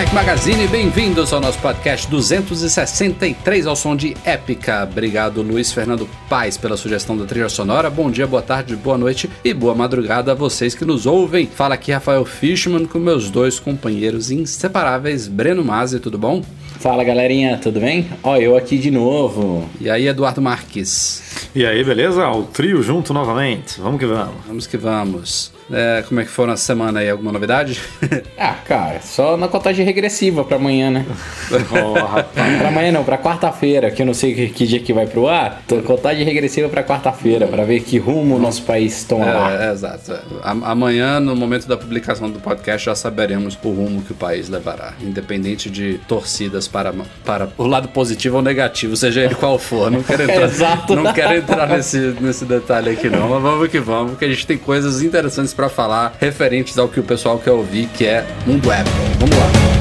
Mac Magazine, bem-vindos ao nosso podcast 263 ao som de Épica. Obrigado Luiz Fernando Paz pela sugestão da trilha sonora. Bom dia, boa tarde, boa noite e boa madrugada a vocês que nos ouvem. Fala aqui Rafael Fishman com meus dois companheiros inseparáveis, Breno Mazzi, tudo bom? Fala galerinha, tudo bem? Ó, eu aqui de novo. E aí Eduardo Marques. E aí, beleza? O trio junto novamente. Vamos que vamos. Vamos que vamos. É, como é que foi na semana aí? Alguma novidade? Ah, cara, só na contagem regressiva pra amanhã, né? Oh, rapaz. pra amanhã não, pra quarta-feira, que eu não sei que, que dia que vai pro ar. Tô contagem regressiva pra quarta-feira, pra ver que rumo o nosso país tomará. É, é, exato. Amanhã, no momento da publicação do podcast, já saberemos o rumo que o país levará, independente de torcidas para, para o lado positivo ou negativo, seja ele qual for. Não quero entrar, Exato. não quero entrar nesse, nesse detalhe aqui não, mas vamos que vamos, porque a gente tem coisas interessantes para falar referentes ao que o pessoal quer ouvir, que é Mundo Apple. Vamos lá.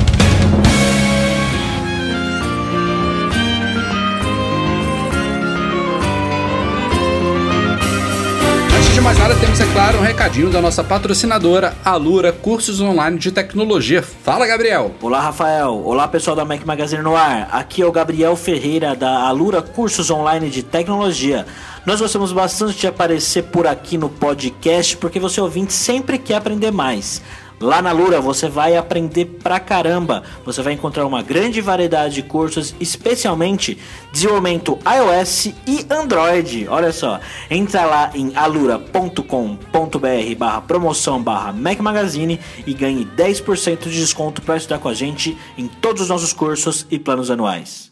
De mais nada, temos, é claro, um recadinho da nossa patrocinadora, Alura Cursos Online de Tecnologia. Fala, Gabriel! Olá, Rafael. Olá, pessoal da Mac Magazine no ar. Aqui é o Gabriel Ferreira da Alura Cursos Online de Tecnologia. Nós gostamos bastante de aparecer por aqui no podcast porque você ouvinte sempre quer aprender mais. Lá na Alura você vai aprender pra caramba. Você vai encontrar uma grande variedade de cursos, especialmente desenvolvimento iOS e Android. Olha só, entra lá em alura.com.br barra promoção barra Mac Magazine e ganhe 10% de desconto para estudar com a gente em todos os nossos cursos e planos anuais.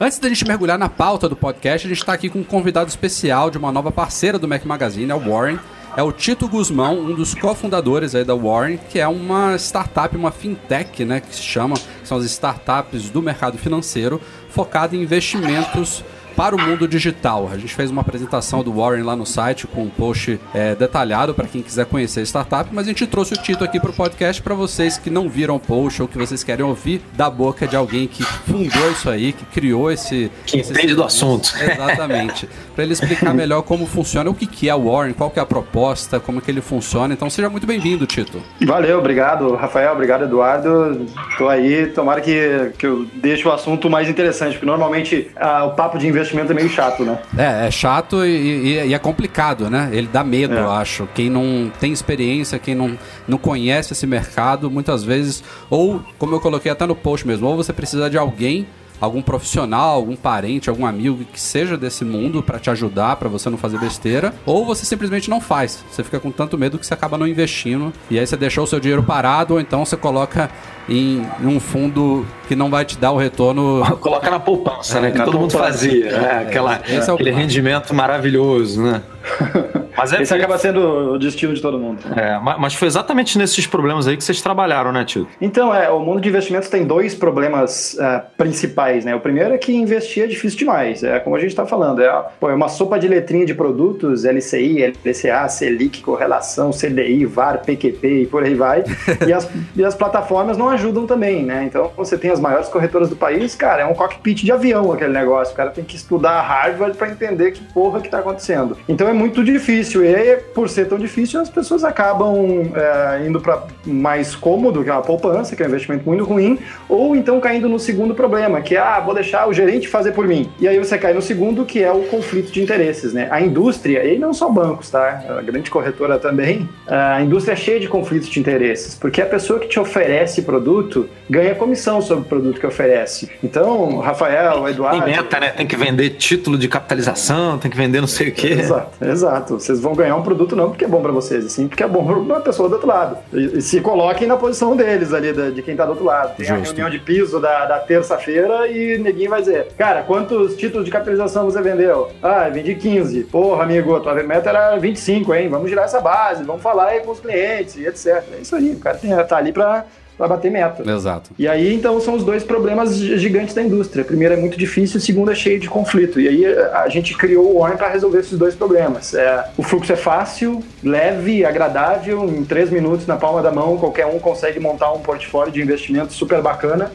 Antes da gente mergulhar na pauta do podcast, a gente está aqui com um convidado especial de uma nova parceira do Mac Magazine, é o Warren. É o Tito Guzmão, um dos cofundadores aí da Warren, que é uma startup, uma fintech, né, que se chama, que são as startups do mercado financeiro, focada em investimentos para o mundo digital. A gente fez uma apresentação do Warren lá no site com um post é, detalhado para quem quiser conhecer a startup, mas a gente trouxe o Tito aqui para o podcast para vocês que não viram o post ou que vocês querem ouvir da boca de alguém que fundou isso aí, que criou esse... Que entende do assunto. Exatamente. Para ele explicar melhor como funciona, o que, que é o Warren, qual que é a proposta, como que ele funciona. Então seja muito bem-vindo, Tito. Valeu, obrigado, Rafael, obrigado, Eduardo. Tô aí, tomara que, que eu deixe o assunto mais interessante, porque normalmente ah, o papo de investimento é meio chato, né? É, é chato e, e- e é complicado, né? Ele dá medo, É. eu acho. Quem não tem experiência, quem não, não conhece esse mercado, muitas vezes, ou, como eu coloquei até no post mesmo, ou você precisa de alguém, algum profissional, algum parente, algum amigo que seja desse mundo pra te ajudar, pra você não fazer besteira, ou você simplesmente não faz. Você fica com tanto medo que você acaba não investindo, e aí você deixou o seu dinheiro parado, ou então você coloca em, um fundo que não vai te dar o retorno Coloca na poupança, né? Que Na todo mundo fazia. né? Aquela, Esse é aquele rendimento maravilhoso, né? Mas, é, Esse acaba sendo o destino de todo mundo. é, ma- mas foi exatamente nesses problemas aí que vocês trabalharam, né, tio? Então, é, o mundo de investimentos tem dois problemas ah, principais, né? O primeiro é que investir é difícil demais, é como a gente está falando, é, pô, é uma sopa de letrinha de produtos, LCI, LCA, Selic, correlação, CDI, VAR, PQP e por aí vai, e as, e as plataformas não ajudam também, né? Então, você tem as maiores corretoras do país, cara, é um cockpit de avião aquele negócio, o cara tem que estudar Harvard para entender que porra que tá acontecendo. Então, é muito difícil, e por ser tão difícil, as pessoas acabam é, indo para mais cômodo, que é a poupança, que é um investimento muito ruim, ou então caindo no segundo problema, que é, ah, vou deixar o gerente fazer por mim. E aí você cai no segundo, que é o conflito de interesses, né? A indústria, e não só bancos, tá? A grande corretora também, a indústria é cheia de conflitos de interesses, porque a pessoa que te oferece produto ganha comissão sobre o produto que oferece. Então, Rafael, Eduardo... Tem meta, né? Tem que vender título de capitalização, tem que vender não sei o quê. Exato, exato. Você Vocês vão ganhar um produto não porque é bom para vocês, sim porque é bom para uma pessoa do outro lado. E, e se coloquem na posição deles ali, de quem tá do outro lado. Tem Justo. a reunião de piso da, da terça-feira e neguinho vai dizer, cara, quantos títulos de capitalização você vendeu? Ah, vendi 15. Porra, amigo, tua meta era 25, hein? Vamos girar essa base, vamos falar aí com os clientes etc. É isso aí, o cara tem, tá ali para para bater meta. Exato. E aí, então, são os dois problemas gigantes da indústria. Primeiro é muito difícil, o segundo é cheio de conflito. E aí a gente criou o Warren para resolver esses dois problemas. É, o fluxo é fácil, leve, agradável, em três minutos na palma da mão, qualquer um consegue montar um portfólio de investimento super bacana.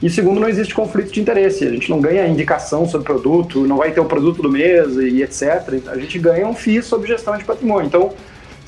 E segundo, não existe conflito de interesse. A gente não ganha indicação sobre produto, não vai ter o produto do mês e etc. A gente ganha um FII sobre gestão de patrimônio. Então,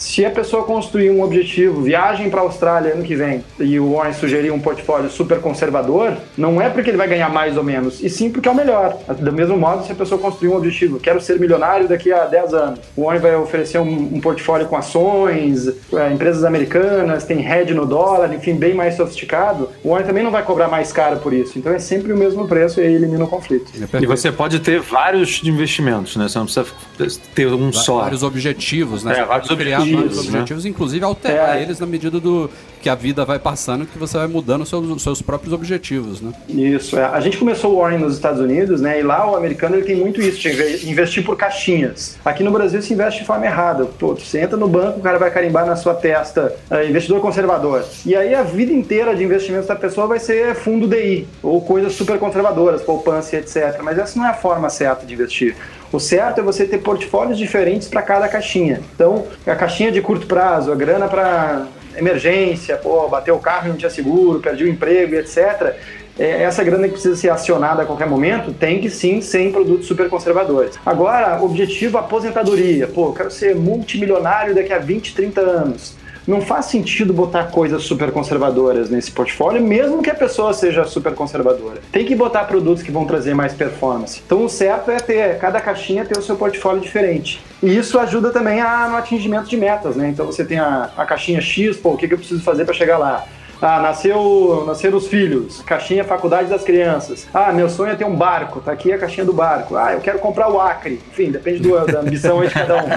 se a pessoa construir um objetivo, viagem para a Austrália ano que vem, e o Warren sugerir um portfólio super conservador, não é porque ele vai ganhar mais ou menos, e sim porque é o melhor. Do mesmo modo, se a pessoa construir um objetivo, quero ser milionário daqui a 10 anos, o Warren vai oferecer um, um portfólio com ações, é, empresas americanas, tem hedge no dólar, enfim, bem mais sofisticado, o Warren também não vai cobrar mais caro por isso. Então é sempre o mesmo preço e aí elimina o conflito. É e você pode ter vários investimentos, né? Você não precisa ter um só. Vários objetivos, né? É, vários objetivos objetivos, né? objetivos inclusive alterar é. eles na medida do que a vida vai passando, que você vai mudando os seus, seus próprios objetivos, né? Isso, é. A gente começou o Warren nos Estados Unidos, né? E lá o americano ele tem muito isso, de investir por caixinhas. Aqui no Brasil se investe de forma errada. Pô, você entra no banco, o cara vai carimbar na sua testa é, investidor conservador. E aí a vida inteira de investimentos da pessoa vai ser fundo DI, ou coisas super conservadoras, poupança etc. Mas essa não é a forma certa de investir. O certo é você ter portfólios diferentes para cada caixinha. Então, a caixinha de curto prazo, a grana para emergência, pô, bateu o carro e não tinha seguro, perdi o emprego, etc. É, essa grana que precisa ser acionada a qualquer momento tem que sim ser em produtos super conservadores. Agora, objetivo aposentadoria. Pô, quero ser multimilionário daqui a 20, 30 anos não faz sentido botar coisas super conservadoras nesse portfólio, mesmo que a pessoa seja super conservadora. Tem que botar produtos que vão trazer mais performance. Então o certo é ter, cada caixinha ter o seu portfólio diferente. E isso ajuda também a, no atingimento de metas, né? Então você tem a, a caixinha X, pô, o que, que eu preciso fazer para chegar lá? Ah, nasceu, nasceram os filhos. Caixinha Faculdade das Crianças. Ah, meu sonho é ter um barco. Tá aqui a caixinha do barco. Ah, eu quero comprar o Acre. Enfim, depende do, da ambição de cada um.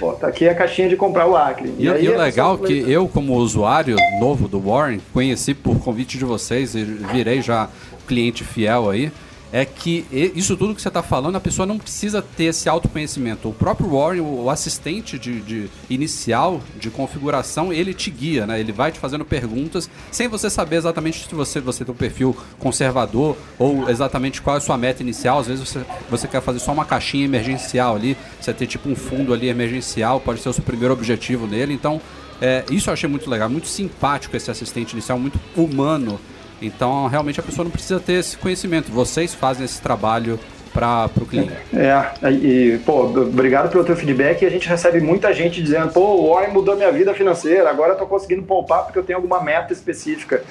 Pô, tá aqui a caixinha de comprar o Acre. E, e, e o legal é que eu, como usuário novo do Warren, conheci por convite de vocês e virei já cliente fiel aí é que isso tudo que você está falando, a pessoa não precisa ter esse autoconhecimento. O próprio Warren, o assistente de, de, inicial de configuração, ele te guia, né? Ele vai te fazendo perguntas sem você saber exatamente se você, você tem um perfil conservador ou exatamente qual é a sua meta inicial. Às vezes você, você quer fazer só uma caixinha emergencial ali, você ter tipo um fundo ali emergencial, pode ser o seu primeiro objetivo nele. Então, é, isso eu achei muito legal, muito simpático esse assistente inicial, muito humano então, realmente a pessoa não precisa ter esse conhecimento. Vocês fazem esse trabalho para o cliente. É, e, pô, obrigado pelo teu feedback. A gente recebe muita gente dizendo, pô, o Warren mudou minha vida financeira, agora eu tô conseguindo poupar porque eu tenho alguma meta específica.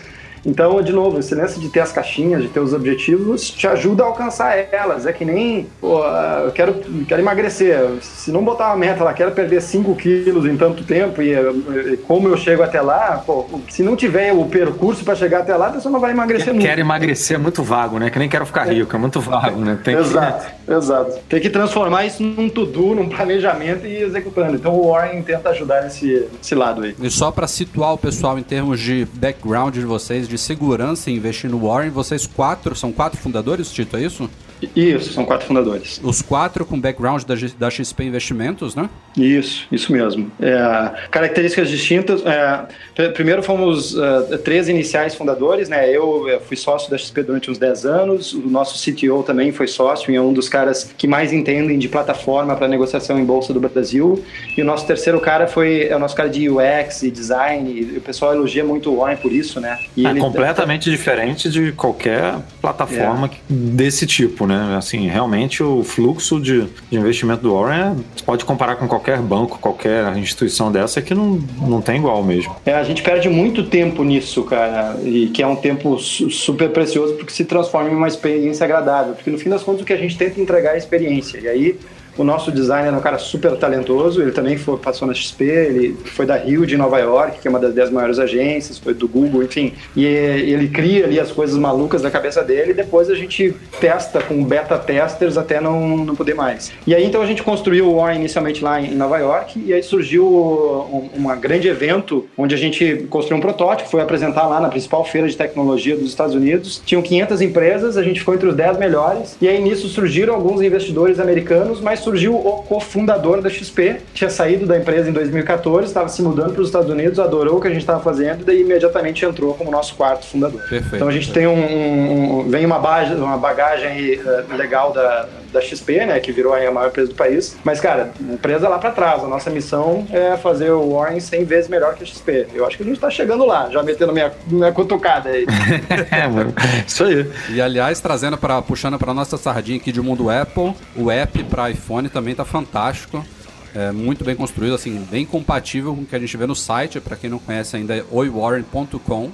Então, de novo, esse lance de ter as caixinhas, de ter os objetivos, te ajuda a alcançar elas. É que nem, pô, eu quero, quero emagrecer. Se não botar uma meta lá, quero perder 5 quilos em tanto tempo e, e, como eu chego até lá, pô, se não tiver o percurso para chegar até lá, a pessoa não vai emagrecer nunca. Quero emagrecer é muito vago, né? Que nem quero ficar rico, é muito vago, né? Tem exato, que... exato. Tem que transformar isso num to-do, num planejamento e executando. Então o Warren tenta ajudar nesse, nesse lado aí. E só para situar o pessoal em termos de background de vocês, de segurança e investir no Warren. Vocês quatro, são quatro fundadores, Tito, é isso? Isso, são quatro fundadores. Os quatro com background da, da XP Investimentos, né? Isso, isso mesmo. É, características distintas. É, primeiro fomos uh, três iniciais fundadores, né? Eu, eu, fui sócio da XP durante uns 10 anos, o nosso CTO também foi sócio e é um dos caras que mais entendem de plataforma para negociação em bolsa do Brasil. E o nosso terceiro cara foi é o nosso cara de UX e design, e o pessoal elogia muito o Warren por isso, né? E é ele, completamente diferente de qualquer plataforma é. desse tipo, né? Assim, realmente o fluxo de, de investimento do Warren é, pode comparar com qualquer banco, qualquer instituição dessa que não, não tem igual mesmo. É, a gente perde muito tempo nisso, cara, e que é um tempo super precioso porque se transforma em uma experiência agradável, porque no fim das contas o que a gente tenta entregar é a experiência. E aí O nosso designer é um cara super talentoso, ele também foi, passou na XP, ele foi da Rio de Nova York, que é uma das 10 maiores agências, foi do Google, enfim. E ele cria ali as coisas malucas da cabeça dele e depois a gente testa com beta testers até não, não poder mais. E aí então a gente construiu o Warren inicialmente lá em Nova York e aí surgiu um, um grande evento onde a gente construiu um protótipo, foi apresentar lá na principal feira de tecnologia dos Estados Unidos. Tinham 500 empresas, a gente ficou entre os 10 melhores e aí nisso surgiram alguns investidores americanos, mas surgiu o cofundador da XP, tinha saído da empresa em 2014, estava se mudando para os Estados Unidos, adorou o que a gente estava fazendo e daí imediatamente entrou como nosso quarto fundador. Perfeito. Então a gente tem um, um vem uma bagagem, uma bagagem uh, legal da, da XP, né, que virou a maior empresa do país. Mas, cara, empresa lá para trás. A nossa missão é fazer o Warren 100 vezes melhor que a XP. Eu acho que a gente tá chegando lá, já metendo minha, minha cutucada aí. é, mano. Isso aí. E, aliás, trazendo para puxando para nossa sardinha aqui de mundo Apple, o app para iPhone também tá fantástico. É muito bem construído, assim, bem compatível com o que a gente vê no site. Para quem não conhece ainda, é oiwarren.com.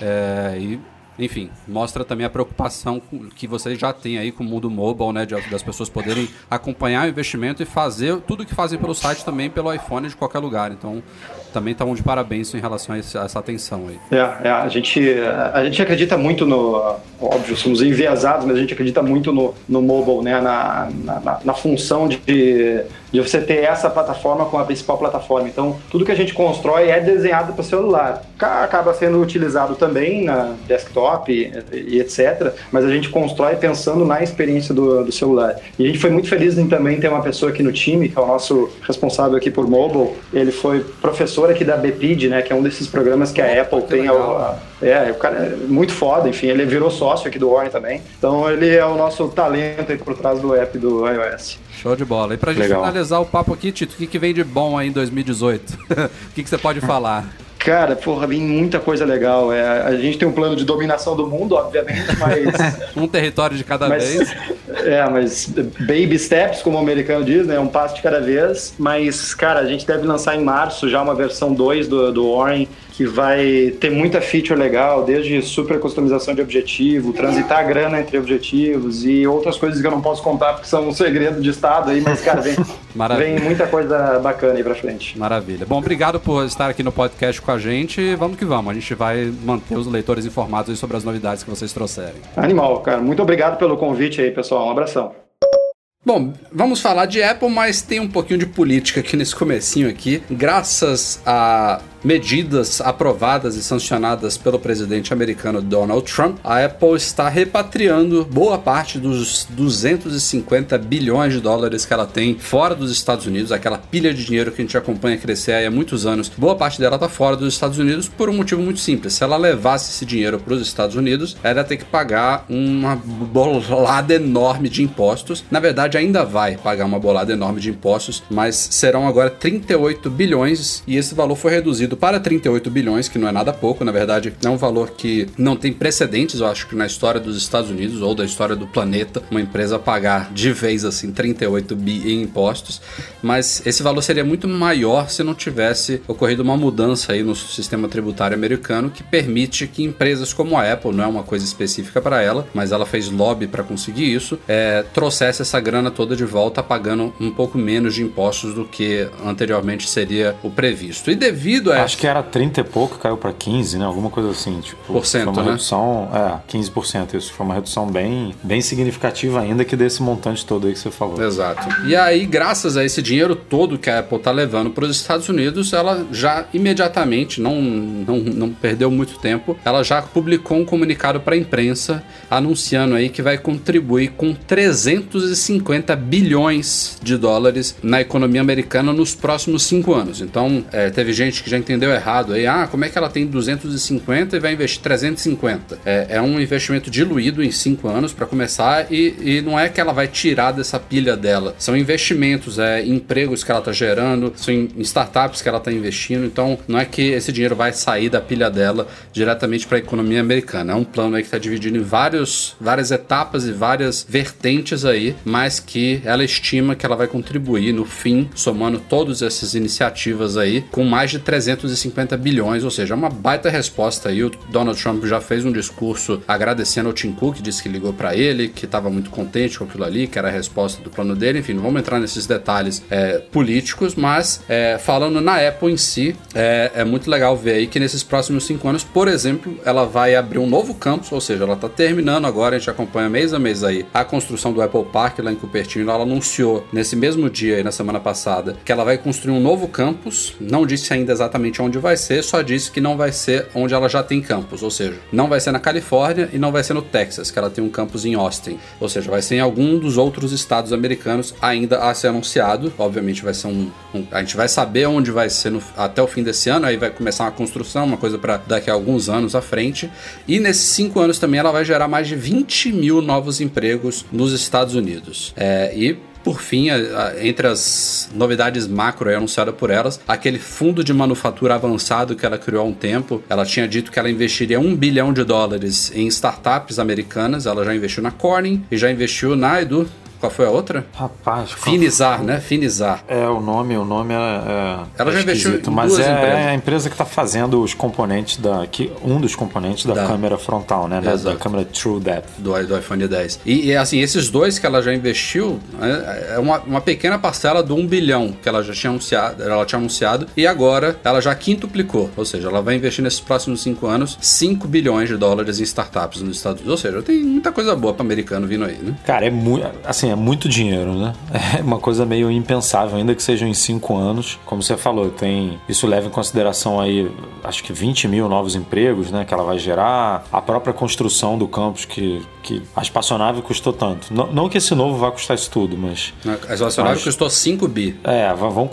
É, e enfim, mostra também a preocupação que vocês já têm aí com o mundo mobile, né? das pessoas poderem acompanhar o investimento e fazer tudo que fazem pelo site também pelo iPhone de qualquer lugar. Então, também estão de parabéns em relação a, esse, a, essa atenção aí. É, é, a, gente, a gente acredita muito no. Óbvio, somos enviesados, mas a gente acredita muito no, no mobile, né? Na, na, na função de, de você ter essa plataforma como a principal plataforma. Então, tudo que a gente constrói é desenhado para o celular. Acaba sendo utilizado também na desktop e, etc. Mas a gente constrói pensando na experiência do, do celular. E a gente foi muito feliz em também ter uma pessoa aqui no time, que é o nosso responsável aqui por mobile. Ele foi professor aqui da BPID, né? Que é um desses programas que a Apple tem. A, é, o cara é muito foda, enfim, ele virou sócio aqui do Warren também. Então ele é o nosso talento aí por trás do app do iOS. Show de bola. E pra gente Legal. finalizar o papo aqui, Tito, o que, que vem de bom aí em 2018? o que, que você pode falar? Cara, porra, vem muita coisa legal. É, a gente tem um plano de dominação do mundo, obviamente, mas. um território de cada mas, vez. É, mas baby steps, como o americano diz, né? Um passo de cada vez. Mas, cara, a gente deve lançar em março já uma versão 2 do, do Warren que vai ter muita feature legal, desde super customização de objetivo, transitar a grana entre objetivos e outras coisas que eu não posso contar porque são um segredo de estado aí, mas cara, vem, vem muita coisa bacana aí pra frente. Maravilha. Bom, obrigado por estar aqui no podcast com a gente. Vamos que vamos. A gente vai manter os leitores informados sobre as novidades que vocês trouxerem. Animal, cara. Muito obrigado pelo convite aí, pessoal. Um abração. Bom, vamos falar de Apple, mas tem um pouquinho de política aqui nesse comecinho aqui. Graças a medidas aprovadas e sancionadas pelo presidente americano Donald Trump, a Apple está repatriando boa parte dos 250 bilhões de dólares que ela tem fora dos Estados Unidos, aquela pilha de dinheiro que a gente acompanha crescer há muitos anos. Boa parte dela está fora dos Estados Unidos por um motivo muito simples. Se ela levasse esse dinheiro para os Estados Unidos, ela ia ter que pagar uma bolada enorme de impostos. Na verdade, ainda vai pagar uma bolada enorme de impostos, mas serão agora 38 bilhões e esse valor foi reduzido para 38 bilhões, que não é nada pouco, na verdade, é um valor que não tem precedentes, eu acho que na história dos Estados Unidos ou da história do planeta, uma empresa pagar de vez assim 38 bi em impostos, mas esse valor seria muito maior se não tivesse ocorrido uma mudança aí no sistema tributário americano que permite que empresas como a Apple, não é uma coisa específica para ela, mas ela fez lobby para conseguir isso, é, trouxesse essa grana toda de volta pagando um pouco menos de impostos do que anteriormente seria o previsto. E devido a Acho que era 30 e pouco, caiu para 15, né? Alguma coisa assim, tipo. Por cento, foi uma né? redução, é, 15%. Isso foi uma redução bem, bem significativa ainda que desse montante todo aí que você falou. Exato. E aí, graças a esse dinheiro todo que a Apple tá levando para os Estados Unidos, ela já imediatamente, não, não, não perdeu muito tempo, ela já publicou um comunicado para a imprensa anunciando aí que vai contribuir com 350 bilhões de dólares na economia americana nos próximos cinco anos. Então, é, teve gente que já entendeu errado aí. Ah, como é que ela tem 250 e vai investir 350? É, é um investimento diluído em 5 anos para começar e, e não é que ela vai tirar dessa pilha dela. São investimentos, é empregos que ela está gerando, são em startups que ela está investindo. Então não é que esse dinheiro vai sair da pilha dela diretamente para a economia americana. É um plano aí que está dividido em vários, várias etapas e várias vertentes aí, mas que ela estima que ela vai contribuir no fim, somando todas essas iniciativas aí, com mais de 300 350 bilhões, ou seja, uma baita resposta aí. O Donald Trump já fez um discurso agradecendo ao Tim Cook, disse que ligou para ele, que estava muito contente com aquilo ali, que era a resposta do plano dele. Enfim, não vamos entrar nesses detalhes é, políticos, mas é, falando na Apple em si, é, é, muito legal ver aí que nesses próximos cinco anos, por exemplo, ela vai abrir um novo campus, ou seja, ela está terminando agora, a gente acompanha mês a mês aí a construção do Apple Park lá em Cupertino. Ela anunciou nesse mesmo dia, aí, na semana passada, que ela vai construir um novo campus. Não disse ainda exatamente onde vai ser, só disse que não vai ser onde ela já tem campus, ou seja, não vai ser na Califórnia e não vai ser no Texas, que ela tem um campus em Austin. Ou seja, vai ser em algum dos outros estados americanos ainda a ser anunciado. Obviamente vai ser um. um a gente vai saber onde vai ser no, até o fim desse ano, aí vai começar uma construção, uma coisa para daqui a alguns anos à frente. E nesses cinco anos também ela vai gerar mais de 20 mil novos empregos nos Estados Unidos. É, e por fim, entre as novidades macro anunciadas por elas, aquele fundo de manufatura avançado que ela criou há um tempo. Ela tinha dito que ela investiria um bilhão de dólares em startups americanas. Ela já investiu na Corning e já investiu na Edu. Qual foi a outra? Rapaz, Finizar, né? Finizar. É, o nome, o nome é. é Ela já investiu em mas duas é, empresas. é a empresa que está fazendo os componentes da. Que, um dos componentes da, Da- câmera frontal, né? Da, da câmera True Depth. do, do iPhone 10. E, e, assim, esses dois que ela já investiu é, é uma, uma pequena parcela do 1 bilhão que ela já tinha anunciado, ela tinha anunciado e agora ela já quintuplicou. Ou seja, ela vai investir nesses próximos 5 anos 5 bilhões de dólares em startups nos Estados Unidos. Ou seja, tem muita coisa boa para americano vindo aí, né? Cara, é muito, assim, é muito dinheiro, né? É uma coisa meio impensável, ainda que sejam em cinco anos. Como você falou, tem isso leva em consideração aí, acho que 20 mil novos empregos, né? Que ela vai gerar, a própria construção do campus que, que a espaçonave custou tanto. Não, não que esse novo vá custar isso tudo, mas A espaçonave Mas- custou 5 bi. é, vão,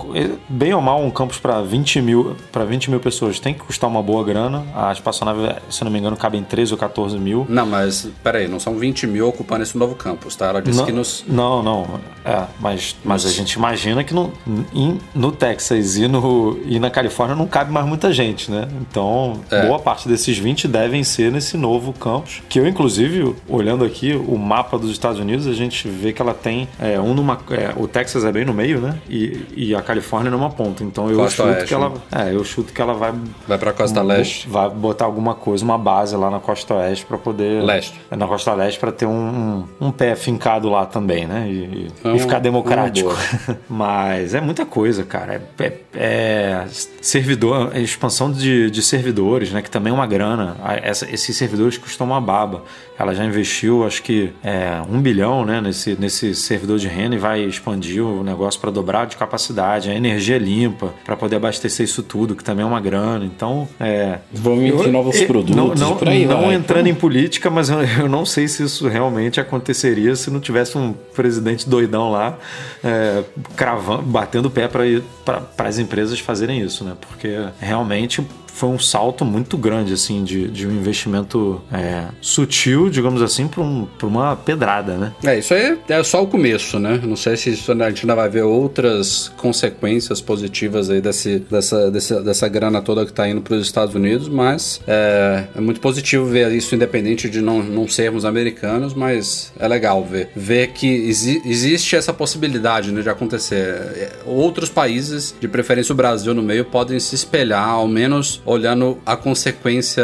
bem ou mal, um campus para 20 mil para 20 mil pessoas tem que custar uma boa grana. A espaçonave, se não me engano, cabe em 13 ou 14 mil. Não, mas peraí, não são 20 mil ocupando esse novo campus, tá? Ela disse Não, que nos. Não, não. É, mas, mas a gente imagina que no, em- no Texas e, no, e na Califórnia não cabe mais muita gente, né? Então, É. boa parte desses 20 devem ser nesse novo campus. Que eu, inclusive, olhando aqui o mapa dos Estados Unidos, a gente vê que ela tem é, um numa. é, o Texas é bem no meio, né? E, e a Califórnia numa ponta. Então eu Costa chuto Oeste, que ela. né? É, eu chuto que ela vai. Vai pra Costa bo- Leste. Vai botar alguma coisa, uma base lá na Costa Oeste para poder. Leste. Na Costa Leste para ter um, um, um pé fincado lá também, né? E, e- É e ficar democrático. Mas é muita coisa, cara. É, é- é servidor, é expansão de, de servidores, né? Que também é uma grana. Essa- esses servidores custam uma baba. Ela já investiu, acho que é, um bilhão, né? Nesse, nesse servidor de renda e vai expandir o negócio para dobrar de capacidade. A energia limpa para poder abastecer isso tudo, que também é uma grana. Então, é, Desenvolvimento de novos eu- produtos, Não, não, aí não entrando em política, mas eu, eu não sei se isso realmente aconteceria se não tivesse um presidente doidão lá é, cravando, batendo o pé para as empresas fazerem isso, né? Porque realmente foi um salto muito grande, assim, de, de um investimento é, sutil, digamos assim, para um, uma pedrada, né? É, isso aí é só o começo, né? Não sei se isso, a gente ainda vai ver outras consequências positivas aí desse, dessa, dessa, dessa grana toda que tá indo para os Estados Unidos, mas é, é muito positivo ver isso, independente de não, não sermos americanos, mas é legal ver. Ver que exi- existe essa possibilidade né, de acontecer. É, Outros países, de preferência o Brasil no meio, podem se espelhar, ao menos olhando a consequência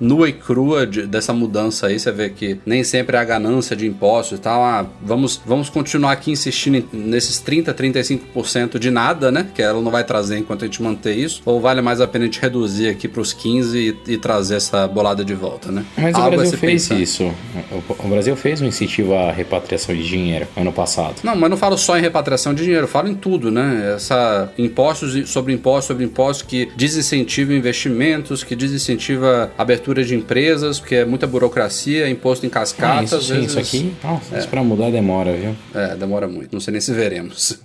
nua e crua de- dessa mudança aí. Você vê que nem sempre é a ganância de impostos e tal. Ah, vamos, vamos continuar aqui insistindo nesses 30, 35% de nada, né? Que ela não vai trazer enquanto a gente manter isso. Ou vale mais a pena a gente reduzir aqui para os 15 e, e trazer essa bolada de volta, né? Mas o Algo a Brasil fez pensar. isso. O, o Brasil fez um incentivo à repatriação de dinheiro ano passado. Não, mas não falo só em repatriação de dinheiro, falo em tudo, né? Essa impostos sobre impostos sobre impostos que desincentiva investimentos, que desincentiva a abertura de empresas, porque é muita burocracia, imposto em cascata. Ah, isso às sim, vezes- isso aqui, nossa, isso pra mudar demora, viu? É, demora muito. Não sei nem se veremos.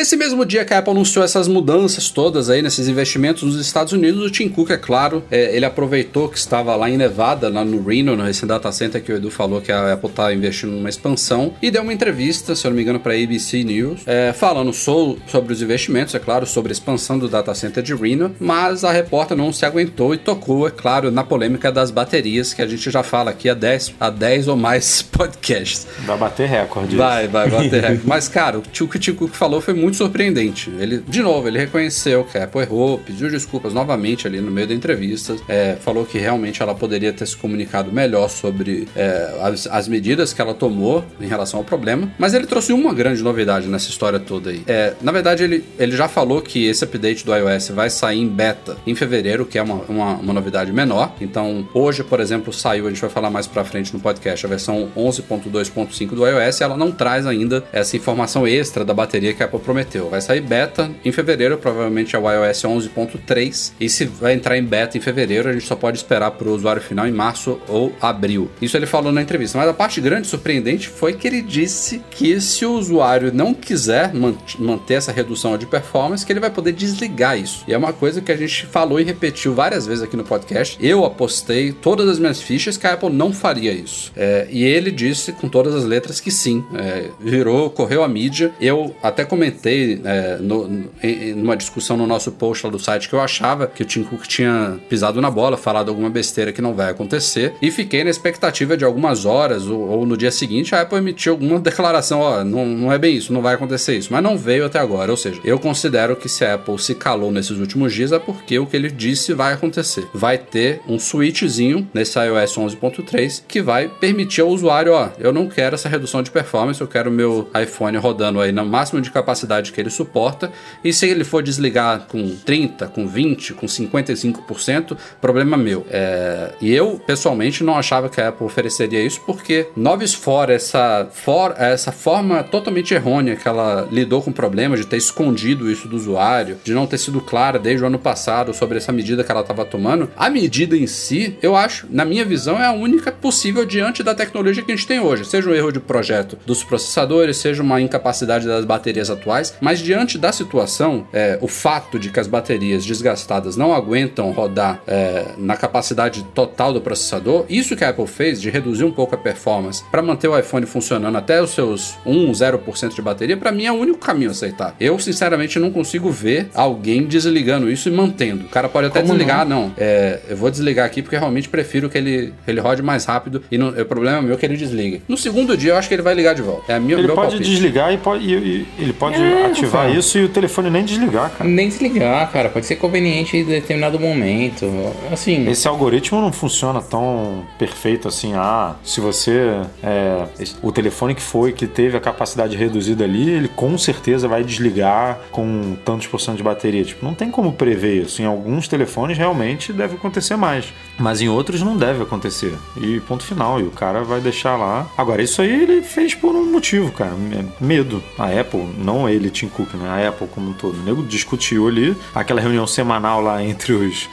Nesse mesmo dia que a Apple anunciou essas mudanças todas aí, nesses investimentos nos Estados Unidos, o Tim Cook, é claro, é, ele aproveitou que estava lá em Nevada, lá no Reno, nesse data center que o Edu falou que a Apple está investindo numa expansão, e deu uma entrevista, se eu não me engano, para a ABC News, é, falando sou- sobre os investimentos, é claro, sobre a expansão do data center de Reno, mas a repórter não se aguentou e tocou, é claro, na polêmica das baterias, que a gente já fala aqui há 10, há 10 ou mais podcasts. Vai bater recorde. Vai, vai bater recorde. Mas, cara, o que o Tim Cook falou foi muito muito surpreendente. Ele, de novo, ele reconheceu que a Apple errou, pediu desculpas novamente ali no meio da entrevista, é, falou que realmente ela poderia ter se comunicado melhor sobre é, as, as, medidas que ela tomou em relação ao problema, mas ele trouxe uma grande novidade nessa história toda aí. É, na verdade, ele, ele já falou que esse update do iOS vai sair em beta em fevereiro, que é uma, uma, uma novidade menor. Então, hoje, por exemplo, saiu, a gente vai falar mais pra frente no podcast, a versão 11.2.5 do iOS, ela não traz ainda essa informação extra da bateria que a Apple prometeu. Vai sair beta em fevereiro, provavelmente é o iOS 11.3, e se vai entrar em beta em fevereiro, a gente só pode esperar para o usuário final em março ou abril. Isso ele falou na entrevista. Mas a parte grande surpreendente foi que ele disse que se o usuário não quiser manter essa redução de performance, que ele vai poder desligar isso. E é uma coisa que a gente falou e repetiu várias vezes aqui no podcast. Eu apostei todas as minhas fichas que a Apple não faria isso. É, e ele disse com todas as letras que sim. É, virou, correu a mídia. Eu até comentei é, no, em, numa discussão no nosso post lá do site que eu achava que o Tim Cook tinha pisado na bola, falado alguma besteira que não vai acontecer. E fiquei na expectativa de algumas horas ou, ou no dia seguinte a Apple emitiu alguma declaração: ó, não, não é bem isso, não vai acontecer isso. Mas não veio até agora. Ou seja, eu considero que se a Apple se calou nesses últimos dias é porque o que ele disse vai acontecer. Vai ter um switchzinho nesse iOS 11.3 que vai permitir ao usuário: ó, eu não quero essa redução de performance, eu quero meu iPhone rodando aí no máximo de capacidade que ele suporta. E se ele for desligar com 30, com 20, com 55%, problema meu. É... E eu, pessoalmente, não achava que a Apple ofereceria isso porque noves fora essa, for, essa forma totalmente errônea que ela lidou com o problema de ter escondido isso do usuário, de não ter sido clara desde o ano passado sobre essa medida que ela estava tomando, a medida em si, eu acho, na minha visão, é a única possível diante da tecnologia que a gente tem hoje. Seja um erro de projeto dos processadores, seja uma incapacidade das baterias atuais, mas diante da situação, é, o fato de que as baterias desgastadas não aguentam rodar é, na capacidade total do processador, isso que a Apple fez de reduzir um pouco a performance para manter o iPhone funcionando até os seus 1, 0% de bateria, para mim é o único caminho a aceitar. Eu, sinceramente, não consigo ver alguém desligando isso e mantendo. O cara pode até Como desligar, não, não é, eu vou desligar aqui porque realmente prefiro que ele, ele rode mais rápido e não, o problema é meu que ele desligue. No segundo dia, eu acho que ele vai ligar de volta. É a minha, ele pode palpite. desligar e, pode, e, e ele pode é, ativar cara. isso e o telefone nem desligar, cara. Nem desligar, cara. Pode ser conveniente em determinado momento. Assim. Esse algoritmo não funciona tão perfeito assim. Ah, se você. É, o telefone que foi, que teve a capacidade reduzida ali, ele com certeza vai desligar com tantos por cento de bateria. Tipo, não tem como prever isso. Em alguns telefones realmente deve acontecer mais. Mas em outros não deve acontecer. E ponto final. E o cara vai deixar lá. Agora, isso aí ele fez por um motivo, cara. Medo. A Apple, não ele, Tim Cook, né? A Apple como um todo. O nego discutiu ali aquela reunião semanal lá entre os,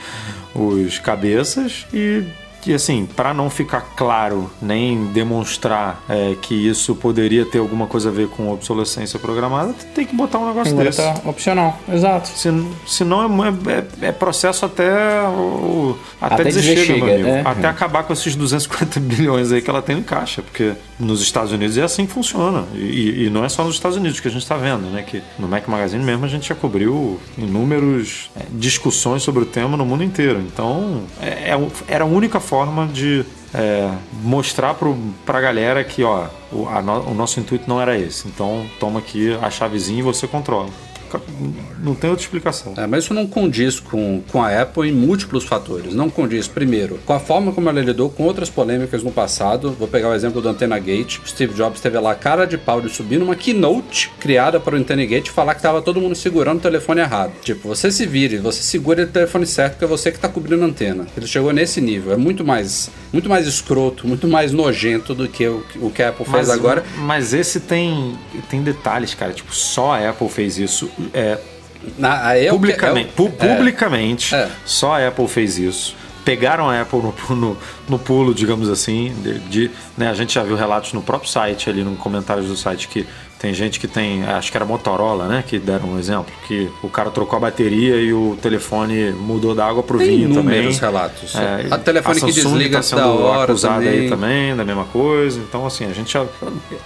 os cabeças e que assim, para não ficar claro nem demonstrar é, que isso poderia ter alguma coisa a ver com obsolescência programada, tem que botar um negócio tem desse. Botar opcional, exato. Se, senão é, é, é processo até o, até, até dizer chega, chega, meu amigo. É. Até acabar com esses 250 bilhões aí que ela tem em caixa, porque nos Estados Unidos é assim que funciona. E, e não é só nos Estados Unidos que a gente está vendo, né? Que no Mac Magazine mesmo a gente já cobriu inúmeras é, discussões sobre o tema no mundo inteiro. Então, é, é era a única forma forma de é, mostrar para a galera que ó, o, no, o nosso intuito não era esse. Então toma aqui a chavezinha e você controla não tem outra explicação. É, mas isso não condiz com, com a Apple em múltiplos fatores. Não condiz, primeiro, com a forma como ela lidou com outras polêmicas no passado. Vou pegar o exemplo do Antena Gate. Steve Jobs teve lá cara de pau de subir numa keynote criada para o Antena Gate falar que tava todo mundo segurando o telefone errado. Tipo, você se vire, você segura o telefone certo, que é você que tá cobrindo a antena. Ele chegou nesse nível. É muito mais, muito mais escroto, muito mais nojento do que o, o que a Apple fez mas, agora. Mas esse tem, tem detalhes, cara. Tipo, só a Apple fez isso é, Na, é publicamente, é, publicamente é. só a Apple fez isso. Pegaram a Apple no, no, no pulo, digamos assim, de, de né, a gente já viu relatos no próprio site, ali no comentários do site, que tem gente que tem, acho que era Motorola, né? Que deram um exemplo, que o cara trocou a bateria e o telefone mudou da água pro tem vinho também. relatos. É, a telefone a que desliga tá sendo da hora acusada também. aí também da mesma coisa. Então assim, a gente já,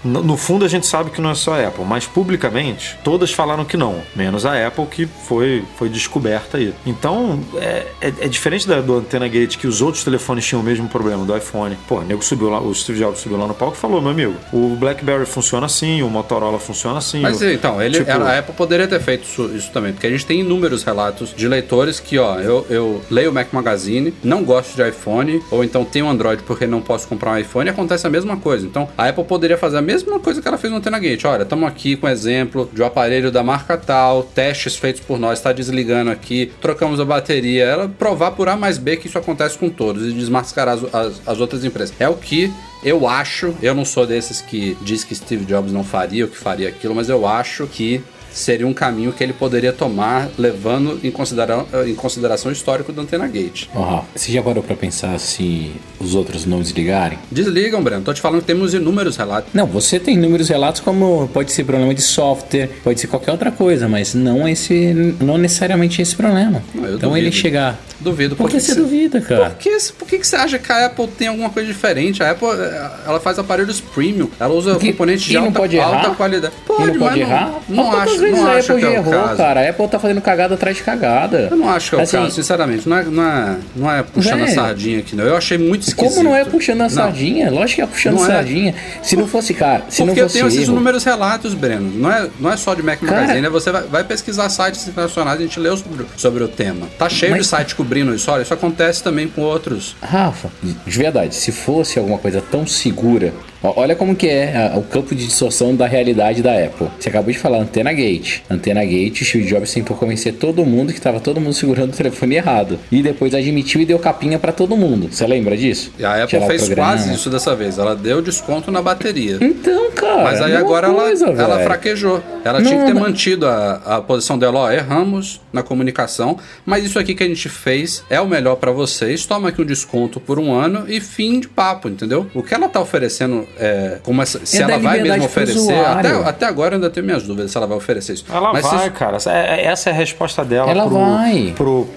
no fundo a gente sabe que não é só a Apple, mas publicamente todas falaram que não, menos a Apple que foi foi descoberta aí. Então é, é, é diferente da, do Antena Gate que os outros telefones tinham o mesmo problema do iPhone. Pô, o nego subiu lá, o Steve Jobs subiu lá no palco e falou, meu amigo, o BlackBerry funciona assim, o Motorola Motorola funciona assim. Mas então, ele, tipo- a Apple poderia ter feito isso, isso também, porque a gente tem inúmeros relatos de leitores que, ó, eu, eu leio o Mac Magazine, não gosto de iPhone, ou então tenho Android porque não posso comprar um iPhone, e acontece a mesma coisa. Então, a Apple poderia fazer a mesma coisa que ela fez no Antena Gate. Olha, estamos aqui com exemplo de um aparelho da marca tal, testes feitos por nós, está desligando aqui, trocamos a bateria. Ela provar por A mais B que isso acontece com todos e desmascarar as, as, as outras empresas. É o que eu acho, eu não sou desses que diz que Steve Jobs não faria ou que faria aquilo, mas eu acho que seria um caminho que ele poderia tomar, levando em, considera em consideração o histórico do Antena Gate. Rafa, você já parou pra pensar se os outros não desligarem? Desligam, Breno. Tô te falando que temos inúmeros relatos. Não, você tem inúmeros relatos como pode ser problema de software, pode ser qualquer outra coisa, mas não esse, não necessariamente esse problema. Não, eu então duvido. ele chegar. Duvido. Por que você você- duvida, cara? Por que, por que que você acha que a Apple tem alguma coisa diferente? A Apple, eh, ela faz aparelhos premium. Ela usa Que- componentes de e não alta, alta qualidade. E Pode, não mas pode errar? Não, Mas quantas acho, vezes não a Apple é o errou, caso. cara? A Apple tá fazendo cagada atrás de cagada. Eu não acho que é o Assim, caso, sinceramente. Não é, não é, não é puxando a sardinha aqui, não. Eu achei muito esquisito. Como não é puxando a Não. sardinha? Lógico que é puxando Não é. sardinha. Se não fosse, cara, se Porque não eu fosse tenho esses erro, inúmeros relatos, Breno. Não é, não é só de Mac Cara- Magazine, é você vai, vai pesquisar sites internacionais a gente leu sobre, sobre o tema. Tá cheio Mas- de site cobrindo isso. Olha, isso acontece também com outros. Rafa, de verdade, se fosse alguma coisa tão segura, olha como que é a- o campo de distorção da realidade da Apple. Você acabou de falar Antena Gate. Antena Gate, Steve Jobs tentou convencer todo mundo que estava todo mundo segurando o telefone errado. E depois admitiu e deu capinha pra todo mundo. Você lembra disso? E a Apple Tirar fez quase isso dessa vez. Ela deu desconto na bateria. Então, cara. Mas aí agora coisa, ela, ela fraquejou. Ela Não, tinha que ter mas- mantido a, a posição dela. Ó, erramos na comunicação, mas isso aqui que a gente fez é o melhor pra vocês. Toma aqui um desconto por um ano e fim de papo, entendeu? O que ela tá oferecendo, é, como essa- se ela vai mesmo oferecer, até, até agora eu ainda tenho minhas dúvidas se ela vai oferecer isso. Ela mas vai, se- cara. É- é- Essa é a resposta dela Ela pro, vai. pro.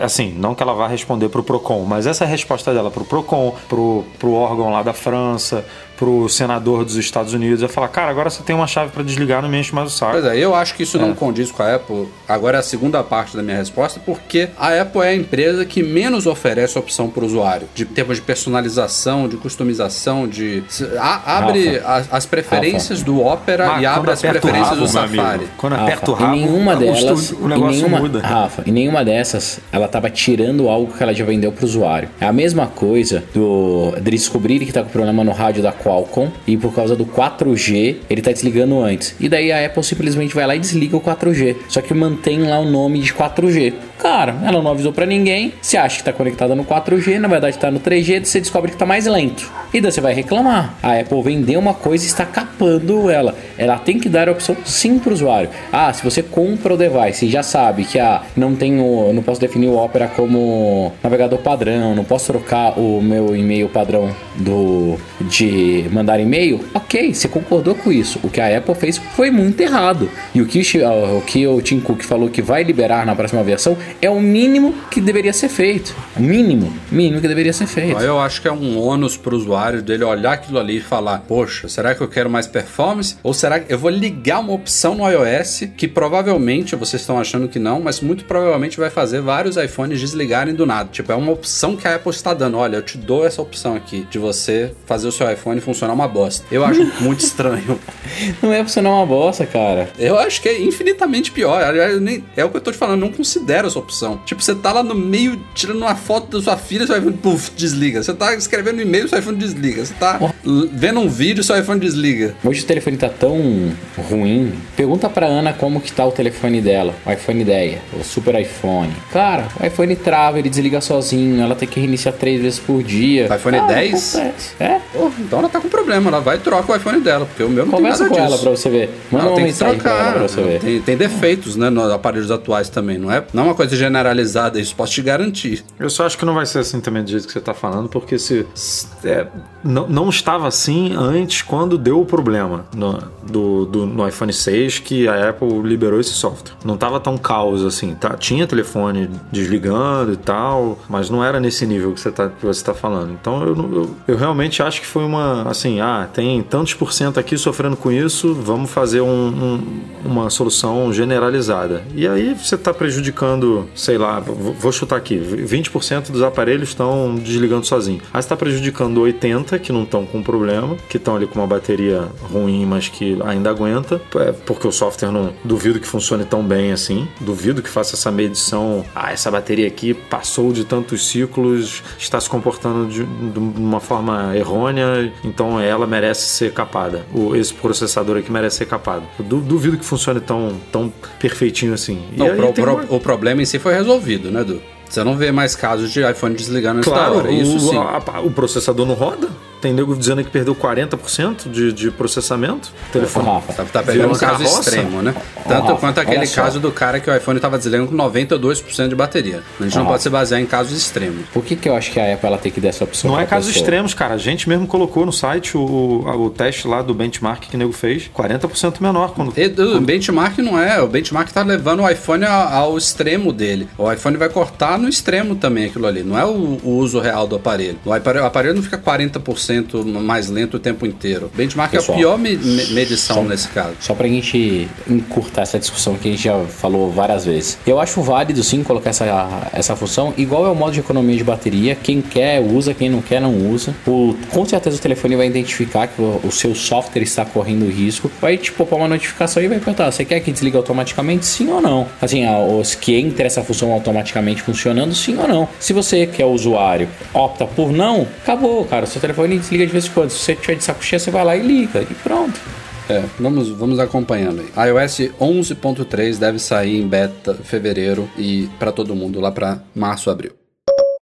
Assim, não que ela vá responder pro PROCON, mas essa é a resposta dela pro PROCON, pro, pro órgão lá da França, pro senador dos Estados Unidos. É falar, cara, agora você tem uma chave pra desligar, não me enche mais o saco. Pois é, eu acho que isso não condiz com a Apple. Agora é a segunda parte da minha resposta, porque a Apple é a empresa que menos oferece opção para o usuário, de termos de personalização, de customização, de a- abre as, as preferências do Opera Mas e abre as o preferências rabo, do Safari. Quando aperta o rabo, em nenhuma o delas, o negócio em nenhuma, muda. Rafa, em nenhuma dessas ela tava tirando algo que ela já vendeu pro usuário. É a mesma coisa do de descobrir que tá com problema no rádio da Qualcomm e por causa do 4G ele tá desligando antes. E daí a Apple simplesmente vai lá e desliga o 4G. Só que mantém lá o nome de 4G. Cara, ela não avisou pra ninguém. Você acha que tá conectada no 4G, na verdade tá no 3G, você descobre que tá mais lento. E daí você vai reclamar. A Apple vendeu uma coisa e está capando ela. Ela tem que dar a opção sim pro usuário. Ah, se você compra o device e já sabe que ah, não tenho, não posso definir o Opera como navegador padrão, não posso trocar o meu e-mail padrão do de mandar e-mail, ok, você concordou com isso. O que a Apple fez foi muito errado. E o que o que o Tim Cook falou que vai liberar na próxima versão é o mínimo que deveria ser feito. O mínimo, mínimo que deveria ser feito. Eu acho que é um ônus para o usuário dele olhar aquilo ali e falar: Poxa, será que eu quero mais performance? Ou será que eu vou ligar uma opção no iOS que provavelmente, vocês estão achando que não, mas muito provavelmente vai fazer vários iPhones desligarem do nada. Tipo, é uma opção que a Apple está dando. Olha, eu te dou essa opção aqui de você fazer o seu iPhone funcionar uma bosta. Eu acho muito estranho. Não é funcionar uma bosta, cara. Eu acho que é infinitamente pior. Aliás, eu nem- é o que eu tô te falando, eu não considero essa opção. Tipo, você tá lá no meio tirando uma foto da sua filha, seu iPhone, desliga. Você tá escrevendo um e-mail, seu iPhone desliga. Você tá vendo um vídeo, seu iPhone desliga. Hoje o telefone tá tão ruim. Pergunta pra Ana como que tá o telefone dela, o iPhone ideia, o Super iPhone. Cara, o iPhone trava, ele desliga sozinho, ela tem que reiniciar três vezes por dia. O iPhone Cara, 10? acontece. É? Pô, então ela tá com problema. Ela vai e troca o iPhone dela, porque o meu não Conversa tem com nada ela disso. pra você ver. Manda Não, uma mensagem pra ela trocar. pra você ver. Tem, tem defeitos, né, nos aparelhos atuais também. Não é, não é uma coisa generalizada, isso posso te garantir. Eu só acho que não vai ser assim também do jeito que você tá falando, porque se, é, não, não estava assim antes quando deu o problema no, do, do- no iPhone 6 que a Apple liberou esse software. Não tava tão caos assim, tá? Tinha telefone desligando e tal, mas não era nesse nível que você tá, que você tá falando. Então eu, eu, eu realmente acho que foi uma assim, ah, tem tantos por cento aqui sofrendo com isso, vamos fazer um- um- uma solução generalizada. E aí você tá prejudicando sei lá, vou chutar aqui, 20% dos aparelhos estão desligando sozinho. Aí está prejudicando 80 que não estão com problema, que estão ali com uma bateria ruim, mas que ainda aguenta, é, porque o software não duvido que funcione tão bem assim. Duvido que faça essa medição. Ah, essa bateria aqui passou de tantos ciclos, está se comportando de, de uma forma errônea, então ela merece ser capada. O, esse processador aqui merece ser capado. Duvido que funcione tão, tão perfeitinho assim. Não, o, pro, uma... o problema em si foi resolvido, né, Du? Você não vê mais casos de iPhone desligando claro, hora. Isso o, sim. A, o processador não roda? Tem nego dizendo que perdeu 40% de, de processamento. Telefone Rafa, tá, tá pegando um caso extremo, né? Tanto Rafa, quanto aquele caso do cara que o iPhone estava desligando com 92% de bateria. A gente não pode se basear em casos extremos. Por que, que eu acho que a Apple ela tem que dar essa opção? Não é casos pessoa? extremos, cara. A gente mesmo colocou no site o, o, o teste lá do benchmark que o nego fez. 40% menor. Quando, e, quando... O benchmark não é. O benchmark tá levando o iPhone ao, ao, extremo dele. O iPhone vai cortar no extremo também aquilo ali. Não é o, o uso real do aparelho. O aparelho, o aparelho não fica 40% mais lento o tempo inteiro. Benchmark Pessoal, é a pior me medição só, nesse caso. Só pra gente encurtar essa discussão que a gente já falou várias vezes. Eu acho válido sim colocar essa, essa função, igual é o modo de economia de bateria. Quem quer usa, quem não quer não usa. O, com certeza o telefone vai identificar que o, o seu software está correndo risco. Vai te popar uma notificação e vai perguntar: você quer que desligue automaticamente? Sim ou não? Assim, os que entre essa função automaticamente funcionando, sim ou não? Se você que é usuário opta por não, acabou, cara. Seu telefone desliga de vez em quando. Se você tiver de saco cheio, você vai lá e liga e pronto. É, vamos, vamos acompanhando aí. iOS 11.3 deve sair em beta fevereiro e para todo mundo lá para março, abril.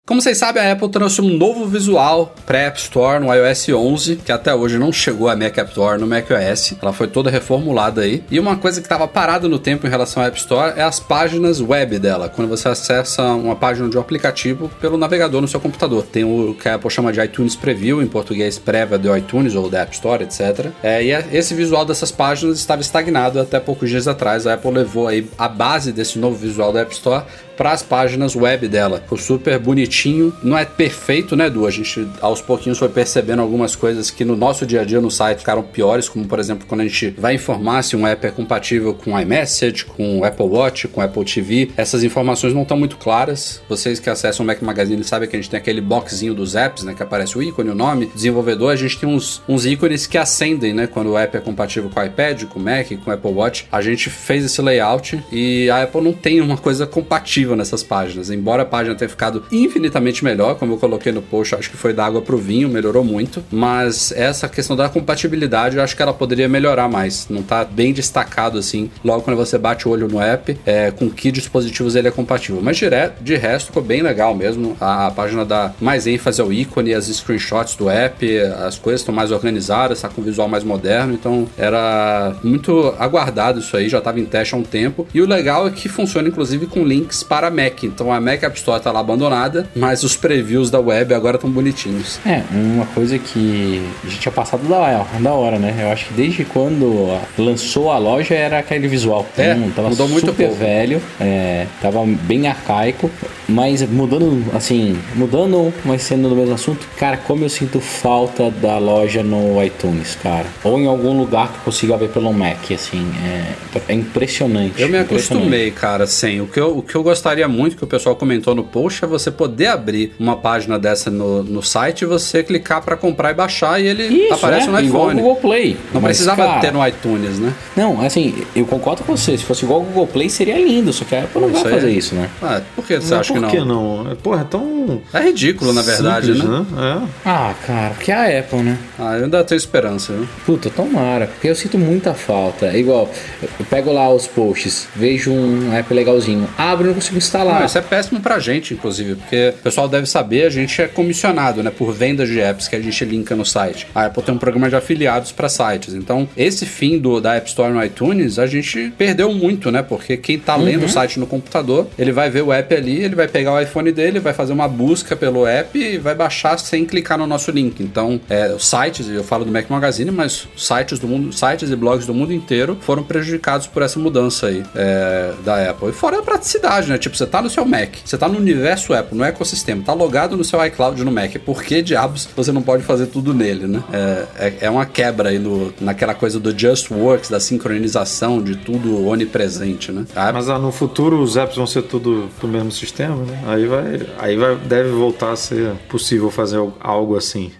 Como vocês sabem, a Apple trouxe um novo visual pré-App Store no iOS 11, que até hoje não chegou a Mac App Store no macOS. Ela foi toda reformulada aí. E uma coisa que estava parada no tempo em relação à App Store é as páginas web dela, quando você acessa uma página de um aplicativo pelo navegador no seu computador. Tem o que a Apple chama de iTunes Preview, em português prévia do iTunes ou da App Store, etc. É, e é, esse visual dessas páginas estava estagnado até poucos dias atrás. A Apple levou aí a base desse novo visual da App Store para as páginas web dela. Ficou super bonitinho. Não é perfeito, né, Du? A gente aos pouquinhos foi percebendo algumas coisas que no nosso dia a dia no site ficaram piores, como por exemplo quando a gente vai informar se um app é compatível com iMessage, com Apple Watch, com Apple TV. Essas informações não estão muito claras. Vocês que acessam o Mac Magazine sabem que a gente tem aquele boxzinho dos apps, né, que aparece o ícone, o nome, desenvolvedor. A gente tem uns, uns ícones que acendem, né, quando o app é compatível com iPad, com Mac, com Apple Watch. A gente fez esse layout e a Apple não tem uma coisa compatível nessas páginas. Embora a página tenha ficado infinitamente melhor, como eu coloquei no post, acho que foi da água pro vinho, melhorou muito. Mas essa questão da compatibilidade, eu acho que ela poderia melhorar mais. Não tá bem destacado assim, logo quando você bate o olho no app, é, com que dispositivos ele é compatível. Mas de, de resto, ficou bem legal mesmo. A, a página dá mais ênfase ao ícone, as screenshots do app, as coisas estão mais organizadas, tá com visual mais moderno. Então era muito aguardado isso aí, já estava em teste há um tempo. E o legal é que funciona inclusive com links para para Mac. Então a Mac App Store tá lá abandonada, mas os previews da web agora estão bonitinhos. É, uma coisa que a gente tinha passado da, da hora, né? Eu acho que desde quando lançou a loja era aquele visual. É, então, tava mudou muito super pouco. velho, é, tava bem arcaico, mas mudando, assim, mudando, mas sendo do mesmo assunto, cara, como eu sinto falta da loja no iTunes, cara. Ou em algum lugar que eu consiga ver pelo Mac, assim, é, é impressionante. Eu me impressionante. acostumei, cara, sem. O que eu, o que eu gostaria muito que o pessoal comentou no post é você poder abrir uma página dessa no, no site e você clicar para comprar e baixar e ele Isso, aparece é, no iPhone. Igual o Google Play. Não Mas, precisava cara, ter no iTunes, né? Não, assim, eu concordo com você. Se fosse igual o Google Play seria lindo, só que a Apple não vai fazer é... isso, né? Ah, por que você não, acha que não? Por que não? Porra, é tão. É ridículo, na verdade, Simples, né? né? É. Ah, cara, porque é a Apple, né? Ah, eu ainda tenho esperança, viu? Puta, tomara, porque eu sinto muita falta. É igual, eu pego lá os posts, vejo um app legalzinho, abro e não consigo instalar. Não, isso é péssimo péssimo pra gente, inclusive, porque o pessoal deve saber, a gente é comissionado, né, por vendas de apps que a gente linka no site. A Apple tem um programa de afiliados para sites. Então, esse fim do, da App Store no iTunes, a gente perdeu muito, né? Porque quem tá lendo uhum. o site no computador, ele vai ver o app ali, ele vai pegar o iPhone dele, vai fazer uma busca pelo app e vai baixar sem clicar no nosso link. Então, é, os sites, eu falo do Mac Magazine, mas sites do mundo, sites e blogs do mundo inteiro foram prejudicados por essa mudança aí é, da Apple. E fora a praticidade, né? Tipo, você tá no seu Mac. Você tá no universo Apple, no ecossistema, tá logado no seu iCloud no Mac. Por que diabos você não pode fazer tudo nele, né? É, é, é uma quebra aí no, naquela coisa do Just Works, da sincronização de tudo onipresente, né? Mas ah, no futuro os apps vão ser tudo do mesmo sistema, né? Aí vai, aí vai, deve voltar a ser possível fazer algo assim.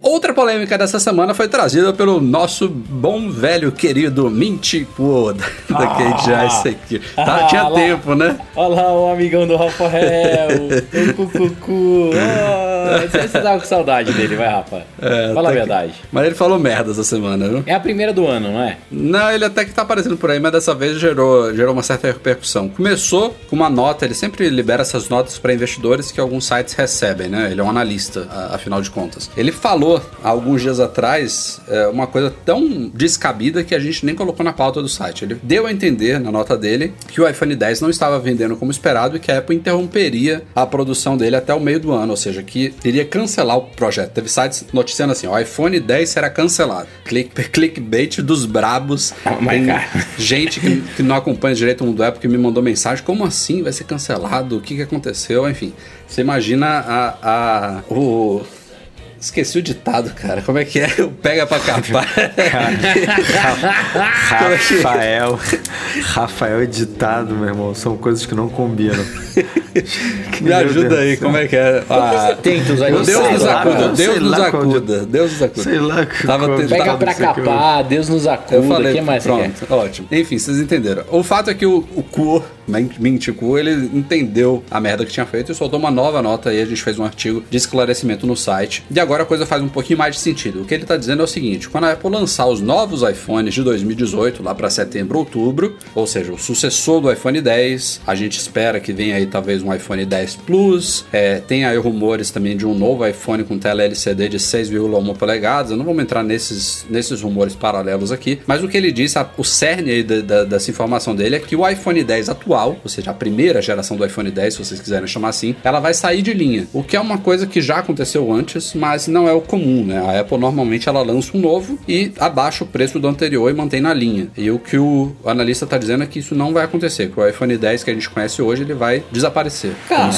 Outra polêmica dessa semana foi trazida pelo nosso bom velho querido Mintico da ah, aqui. Tá, ah, tinha lá, tempo, né? Olha lá o amigão do Rafael, o Cucucu. Oh, você tava com saudade dele, vai, Rafa. É, Fala a verdade. Que... Mas ele falou merda essa semana, viu? É a primeira do ano, não é? Não, ele até que tá aparecendo por aí, mas dessa vez gerou, gerou uma certa repercussão. Começou com uma nota, ele sempre libera essas notas para investidores que alguns sites recebem, né? Ele é um analista, afinal de contas. Ele falou falou há alguns dias atrás é, uma coisa tão descabida que a gente nem colocou na pauta do site. Ele deu a entender na nota dele que o iPhone 10 não estava vendendo como esperado e que a Apple interromperia a produção dele até o meio do ano, ou seja, que iria cancelar o projeto. Teve sites noticiando assim: o iPhone 10 será cancelado. Click, clickbait dos brabos. Oh Tem gente que, que, não acompanha direito o mundo Apple que me mandou mensagem: como assim vai ser cancelado? O que, que aconteceu? Enfim, você imagina a, a, o Esqueci o ditado, cara. Como é que é? O pega pra capar. Rafael. Rafael é ditado, meu irmão. São coisas que não combinam. Me ajuda aí, como é que é? Ah, Tentos aí. Deus nos acuda, Deus nos acuda. Deus nos acuda. Sei lá. Tava Pega pra capar, Deus nos acuda. Eu falei, que mais pronto, ótimo. Enfim, vocês entenderam. O fato é que o, o Cu, Minticu, ele entendeu a merda que tinha feito e soltou uma nova nota aí. A gente fez um artigo de esclarecimento no site. E agora a coisa faz um pouquinho mais de sentido. O que ele está dizendo é o seguinte: quando a Apple lançar os novos iPhones de 2018, lá para setembro, outubro, ou seja, o sucessor do iPhone 10, a gente espera que venha aí talvez um iPhone 10 Plus. É, tem aí rumores também de um novo iPhone com tela LCD de 6,1 polegadas. Não vamos entrar nesses, nesses rumores paralelos aqui, mas o que ele disse, a, o cerne aí da, da, dessa informação dele é que o iPhone 10 atual, ou seja, a primeira geração do iPhone 10, se vocês quiserem chamar assim, ela vai sair de linha. O que é uma coisa que já aconteceu antes, mas não é o comum, né? A Apple normalmente ela lança um novo e abaixa o preço do anterior e mantém na linha. E o que o analista está dizendo é que isso não vai acontecer, que o iPhone 10 que a gente conhece hoje ele vai desaparecer. Cara,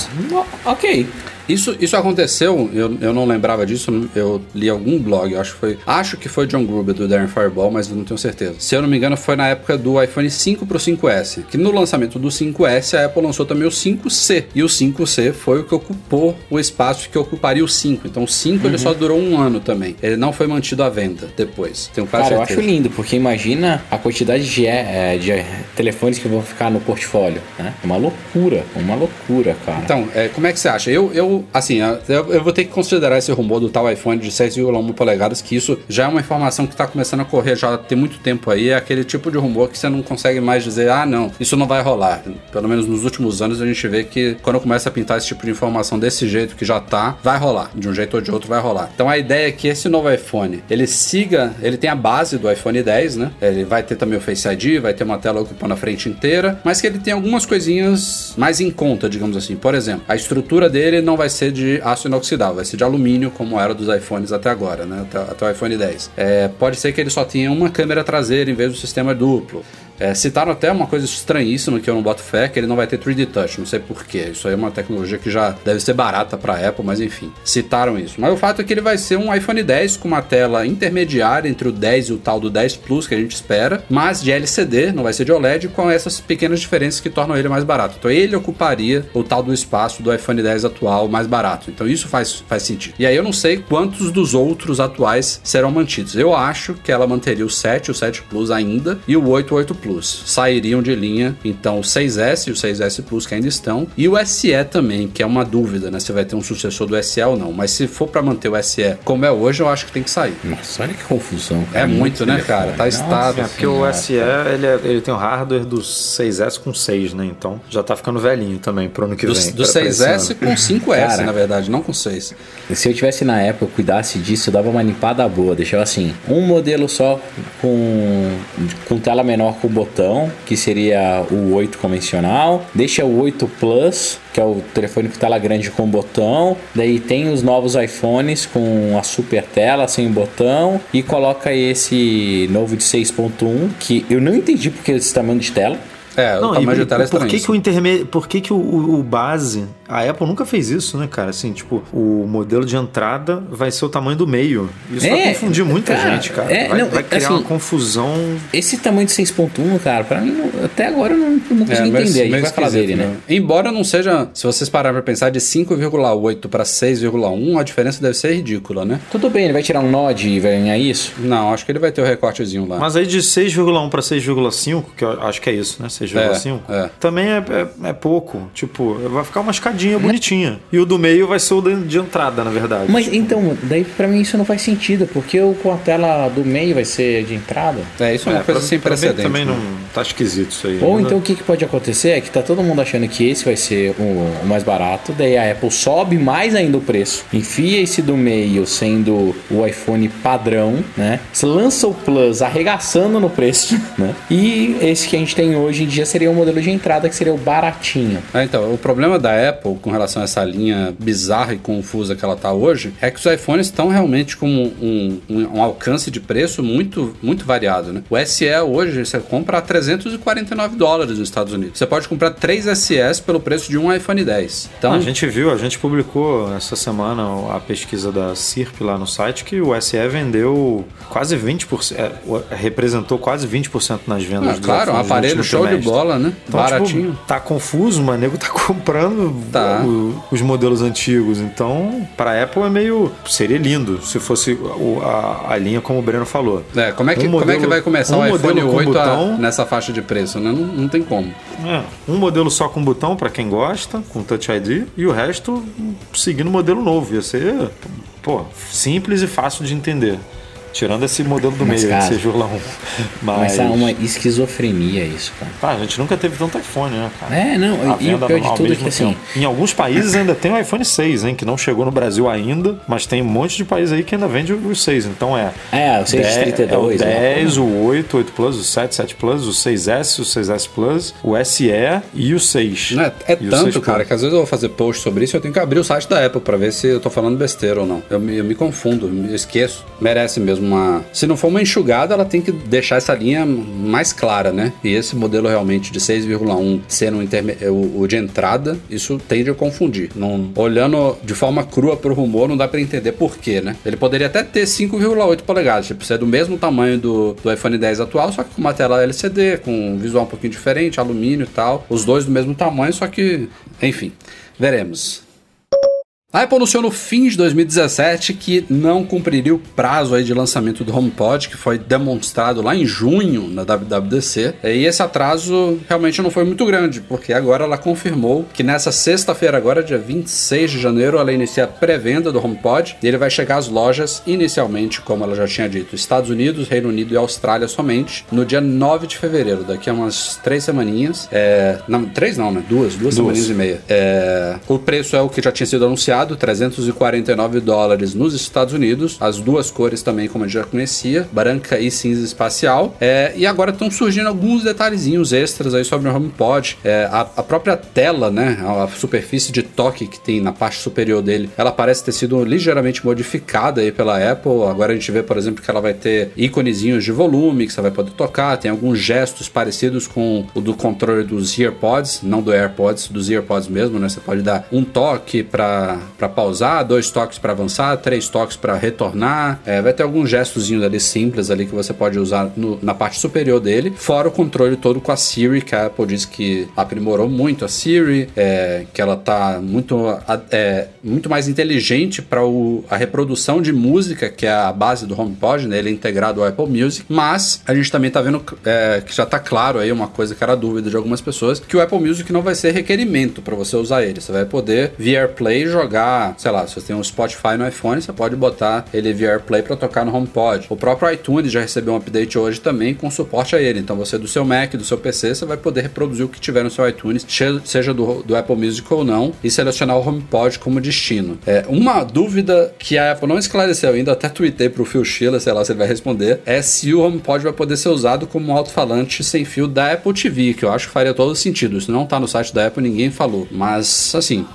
ok. Isso, isso aconteceu, eu, eu não lembrava disso, eu li algum blog, acho que foi. Acho que foi John Gruber do Darren Fireball, mas eu não tenho certeza. Se eu não me engano, foi na época do iPhone 5 pro 5S. Que no lançamento do 5S, a Apple lançou também o 5C. E o 5C foi o que ocupou o espaço que ocuparia o 5. Então o 5 uhum. ele só durou um ano também. Ele não foi mantido à venda depois. Tenho quase Cara, certeza. eu acho lindo, porque imagina a quantidade de, é, de telefones que vão ficar no portfólio. Né? Uma loucura, uma loucura, cara. Então, é, como é que você acha? Eu, eu assim, eu, eu, vou ter que considerar esse rumor do tal iPhone de 6,1 polegadas, que isso já é uma informação que está começando a correr já tem muito tempo aí. É aquele tipo de rumor que você não consegue mais dizer, ah, não, isso não vai rolar. Pelo menos nos últimos anos a gente vê que quando começa a pintar esse tipo de informação desse jeito que já tá, vai rolar. De um jeito ou de outro vai rolar. Então a ideia é que esse novo iPhone, ele siga, ele tem a base do iPhone 10, né? Ele vai ter também o Face ID, vai ter uma tela ocupando a frente inteira, mas que ele tem algumas coisinhas mais em conta, digamos assim. Por exemplo, a estrutura dele não vai ser de aço inoxidável, vai ser de alumínio, como era dos iPhones até agora, né? Até, até o iPhone 10. É, pode ser que ele só tenha uma câmera traseira em vez do sistema duplo. É, citaram até uma coisa estranhíssima que eu não boto fé, que ele não vai ter 3D Touch, não sei porquê. Isso aí é uma tecnologia que já deve ser barata para Apple, mas enfim, citaram isso. Mas o fato é que ele vai ser um iPhone 10 com uma tela intermediária entre o 10 e o tal do 10 Plus que a gente espera, mas de LCD, não vai ser de OLED, com essas pequenas diferenças que tornam ele mais barato. Então ele ocuparia o tal do espaço do iPhone 10 atual mais barato. Então isso faz, faz sentido. E aí eu não sei quantos dos outros atuais serão mantidos. Eu acho que ela manteria o 7, o 7 Plus ainda, e o 8, o 8 Plus. Plus sairiam de linha, então o 6S e o 6S Plus que ainda estão, e o SE também, que é uma dúvida, né? Se vai ter um sucessor do SE ou não. Mas se for para manter o SE como é hoje, eu acho que tem que sair. Nossa, olha que confusão. Cara. É muito, né, cara? Tá estável. É porque o SE ele, é, ele tem o hardware do 6S com 6, né? Então já tá ficando velhinho também pro ano que do, vem. Do 6S com 5S, cara, na verdade, não com 6. Se eu tivesse na época, eu cuidasse disso, eu dava uma limpada boa. Deixava assim, um modelo só com, com tela menor com botão, que seria o 8 convencional. Deixa o 8 Plus, que é o telefone com tela grande com botão. Daí tem os novos iPhones com a super tela sem botão. E coloca esse novo de 6.1, que eu não entendi porque esse tamanho de tela. É, o Não, tamanho e, de tela é por que, que o interme... Por que, que o, o- o base. A Apple nunca fez isso, né, cara? Assim, tipo, o modelo de entrada vai ser o tamanho do meio. Isso vai É, confundir muita cara, gente, cara. é, vai, não, vai criar assim, uma confusão. Esse tamanho de 6.1, cara, pra mim, até agora eu não, não consigo É, entender. A gente vai falar dele, né? Embora não seja, se vocês pararem pra pensar, de 5,8 para 6,1, a diferença deve ser ridícula, né? Tudo bem, ele vai tirar um nod e vai ganhar isso? Não, acho que ele vai ter o recortezinho lá. Mas aí de 6,1 para 6,5, que eu acho que é isso, né? 6,5, É, é. também é, é- é pouco. Tipo, vai ficar uma escadinha bonitinha. E o do meio vai ser o de, de entrada, na verdade. Mas então, daí pra mim isso não faz sentido, porque o com a tela do meio vai ser de entrada. É, isso é uma É, coisa pra- sem pra mim precedente. também né? não tá esquisito isso aí. Ou né? então o que, que pode acontecer é que tá todo mundo achando que esse vai ser o, o mais barato, daí a Apple sobe mais ainda o preço, enfia esse do meio sendo o iPhone padrão, né? Você lança o Plus arregaçando no preço, né? E esse que a gente tem hoje em dia seria o modelo de entrada que seria o baratinho. É, então, o problema da Apple com relação a essa linha bizarra e confusa que ela tá hoje é que os iPhones estão realmente com um, um- um alcance de preço muito, muito variado, né? O SE hoje você compra a 349 dólares nos Estados Unidos. Você pode comprar três SEs pelo preço de um iPhone 10. Então, a gente viu, a gente publicou essa semana a pesquisa da CIRP lá no site que o SE vendeu quase 20%, é, representou quase 20% nas vendas ah, claro, um aparelho show de trimestre. bola, né? Então, Baratinho. tipo, tá confuso, mas o nego tá comprando Tá. O- os modelos antigos. Então, para Apple é meio. Seria lindo se fosse a, a linha como o Breno falou. É, como é que, Um como é que modelo- vai começar um o iPhone modelo com 8 a- botão. nessa faixa de preço, né? Não, não tem como. É, um modelo só com botão para quem gosta, com Touch ID, e o resto seguindo o modelo novo. Ia ser, pô, simples e fácil de entender. Tirando esse modelo do Mas, meio, cara, esse Jurlão. Mas, Mas tá uma esquizofrenia isso, cara. tá, a gente nunca teve tanto iPhone, né, cara? É, não, A e o pior de tudo é que assim, tempo. Em alguns países ainda tem o iPhone 6, hein? Que não chegou no Brasil ainda, mas tem um monte de país aí que ainda vende os 6. Então é. É, o 6 de 10, 32, é o né? 10, o 8, 8 Plus, o 7, 7 Plus, o 6S, o 6S Plus, o SE e o 6. Não, é é E o tanto, 6 Plus. cara, que às vezes eu vou fazer post sobre isso e eu tenho que abrir o site da Apple pra ver se eu tô falando besteira ou não. Eu me, eu me confundo, me esqueço. Merece mesmo uma. Se não for uma enxugada, ela tem que deixar essa linha mais clara, né? E esse modelo realmente de 6,1 sendo um interme- o, o de entrada, isso tende a confundir. Não, olhando de forma crua pro rumor, não dá pra entender por quê, né? Ele poderia até ter 5,8 polegadas, tipo, ser do mesmo tamanho do, do iPhone 10 atual, só que com uma tela LCD, com um visual um pouquinho diferente, alumínio e tal. Os dois do mesmo tamanho, só que, enfim, veremos. A Apple anunciou no fim de 2017 que não cumpriria o prazo aí de lançamento do HomePod, que foi demonstrado lá em junho na WWDC. E esse atraso realmente não foi muito grande, porque agora ela confirmou que nessa sexta-feira, agora, dia 26 de janeiro, ela inicia a pré-venda do HomePod e ele vai chegar às lojas inicialmente, como ela já tinha dito, Estados Unidos, Reino Unido e Austrália somente, no dia 9 de fevereiro, daqui a umas três semaninhas. É, não, três não, né? Duas, duas, semaninhas e meia. É, o preço é o que já tinha sido anunciado, 349 dólares nos Estados Unidos. As duas cores também, como a gente já conhecia, branca e cinza espacial. É, e agora estão surgindo alguns detalhezinhos extras aí sobre o HomePod. É, a, a própria tela, né, a superfície de toque que tem na parte superior dele, ela parece ter sido ligeiramente modificada aí pela Apple. Agora a gente vê, por exemplo, que ela vai ter íconezinhos de volume que você vai poder tocar. Tem alguns gestos parecidos com o do controle dos EarPods, não do AirPods, dos EarPods mesmo, né? Você pode dar um toque para pausar, dois toques para avançar, três toques para retornar. É, vai ter alguns gestozinhos ali simples ali que você pode usar no- na parte superior dele, fora o controle todo com a Siri, que a Apple diz que aprimorou muito a Siri, é, que ela tá muito, é, muito mais inteligente para a reprodução de música, que é a base do HomePod, né? Ele é integrado ao Apple Music, mas a gente também tá vendo é, que já tá claro aí uma coisa que era dúvida de algumas pessoas, que o Apple Music não vai ser requerimento para você usar ele. Você vai poder via AirPlay jogar, sei lá, se você tem um Spotify no iPhone, você pode botar ele via AirPlay para tocar no HomePod. O próprio iTunes já recebeu um update hoje também com suporte a ele. Então você do seu Mac, do seu PC, você vai poder reproduzir o que tiver no seu iTunes, seja do, do Apple Music ou não, e selecionar o HomePod como destino. É, uma dúvida que a Apple não esclareceu ainda, até tuitei pro Phil Schiller, sei lá se ele vai responder, é se o HomePod vai poder ser usado como um alto-falante sem fio da Apple TV, que eu acho que faria todo sentido. Isso não tá no site da Apple, ninguém falou. Mas, assim,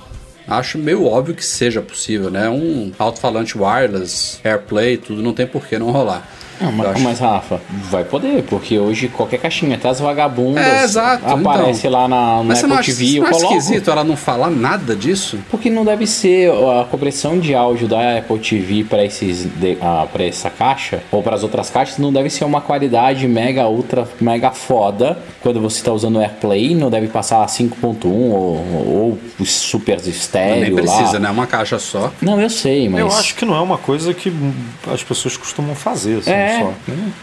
Acho meio óbvio que seja possível, né? Um alto-falante wireless, AirPlay, tudo, não tem por que não rolar. Não, Eu mas, mas, Rafa, vai poder, porque hoje qualquer caixinha, até as vagabundas, É, exato, aparece lá na, não Apple acha, TV, você eu não coloco. esquisito ela não falar nada disso? Porque não deve ser a compressão de áudio da Apple TV para esses de- ah, para essa caixa ou para as outras caixas não deve ser uma qualidade mega ultra mega foda quando você está usando o AirPlay não deve passar 5.1 ou, ou super estéreo Nem precisa, lá. né? Uma caixa só. Não, eu sei, mas Eu acho que não é uma coisa que as pessoas costumam fazer, assim, É. só.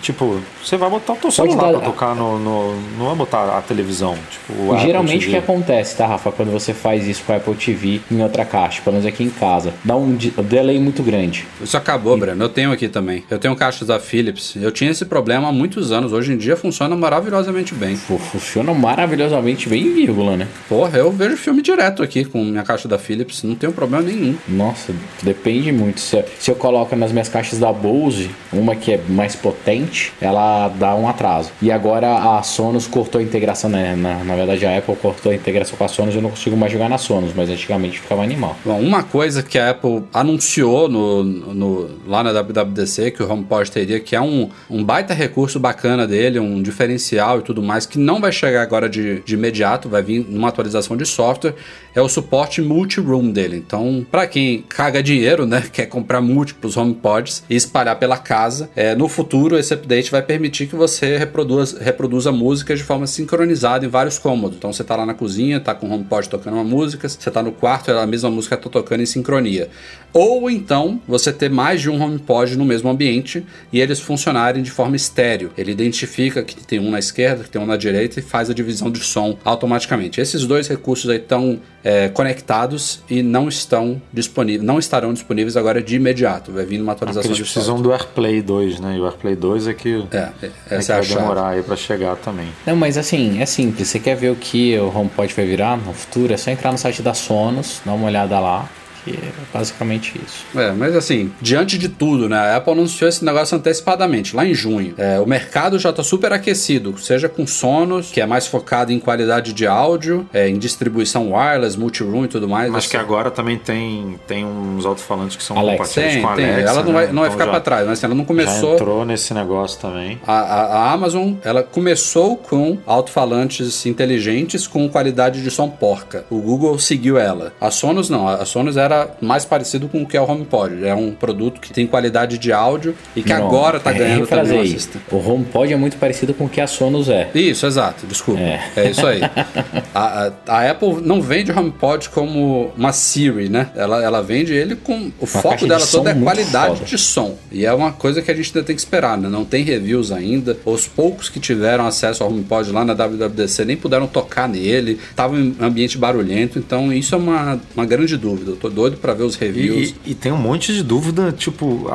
Tipo, você vai botar o teu Pode celular dar- pra tocar no, no- Não vai botar a televisão. Tipo, Geralmente o que acontece, tá, Rafa, quando você faz isso com a Apple TV em outra caixa, pelo menos aqui em casa, dá um de- delay muito grande. Isso acabou, Breno. Eu tenho aqui também. Eu tenho caixas da Philips. Eu tinha esse problema há muitos anos. Hoje em dia funciona maravilhosamente bem. Fu- Funciona maravilhosamente bem em vírgula, né? Porra, eu vejo filme direto aqui com minha caixa da Philips. Não tenho problema nenhum. Nossa, depende muito. Se eu, se eu coloco nas minhas caixas da Bose, uma que é mais potente, ela dá um atraso. E agora a Sonos cortou a integração, né? Na, na verdade, a Apple cortou a integração com a Sonos. Eu não consigo mais jogar na Sonos, mas antigamente ficava animal. Bom, uma coisa que a Apple anunciou no, no- lá na WWDC que o HomePod teria, que é um, um baita recurso bacana dele, um diferencial e tudo mais, que não vai chegar agora de, de imediato, vai vir numa atualização de software, é o suporte multi-room dele. Então, para quem caga dinheiro, né, quer comprar múltiplos HomePods e espalhar pela casa, é, no futuro esse update vai permitir que você reproduza, reproduza músicas de forma sincronizada em vários cômodos. Então, você tá lá na cozinha, tá com o HomePod tocando uma música, você tá no quarto, a mesma música tá tocando em sincronia. Ou então, você ter mais de um HomePod no mesmo ambiente e eles funcionarem de forma estéreo. Ele identifica que tem um na esquerda, que tem um na direita e faz a divisão de som automaticamente. Esses dois recursos aí estão é, conectados e não estão disponíveis, não estarão disponíveis agora de imediato. Vai vir uma atualização eles de precisam do AirPlay 2, né? E o AirPlay 2 é que, É, é que é vai demorar aí pra chegar também. Não, mas assim, é simples. Você quer ver o que o HomePod vai virar no futuro? É só entrar no site da Sonos, dar uma olhada lá, que é basicamente isso. É, mas assim, diante de tudo, né? A Apple anunciou esse negócio antecipadamente, lá em junho. É, o mercado já está super aquecido, seja com Sonos, que é mais focado em qualidade de áudio, é, em distribuição wireless, multi-room e tudo mais. Mas Assim, que agora também tem, tem uns alto-falantes que são Alexa. compatíveis tem, com a tem. Alexa. ela não vai, né? não vai Então ficar já- para trás, mas assim, ela não Já começou. entrou nesse negócio também. A, a- a Amazon, ela começou com alto-falantes inteligentes com qualidade de som porca. O Google seguiu ela. A Sonos não. A Sonos era mais parecido com o que é o HomePod. É um produto que tem qualidade de áudio e que Não, agora tá é, ganhando também o. Assistant. O HomePod é muito parecido com o que a Sonos é. Isso, exato, desculpa. É, É. isso aí. a, a- a Apple não vende o HomePod como uma Siri, né? Ela, ela vende ele com. O foco caixa de dela som toda é qualidade foda. de som. E é uma coisa que a gente ainda tem que esperar, né? Não tem reviews ainda. Os poucos que tiveram acesso ao HomePod lá na WWDC nem puderam tocar nele. Tava em ambiente barulhento. Então, isso é uma, uma grande dúvida. Eu tô doido pra ver os reviews. E, e tem um monte de dúvida, tipo,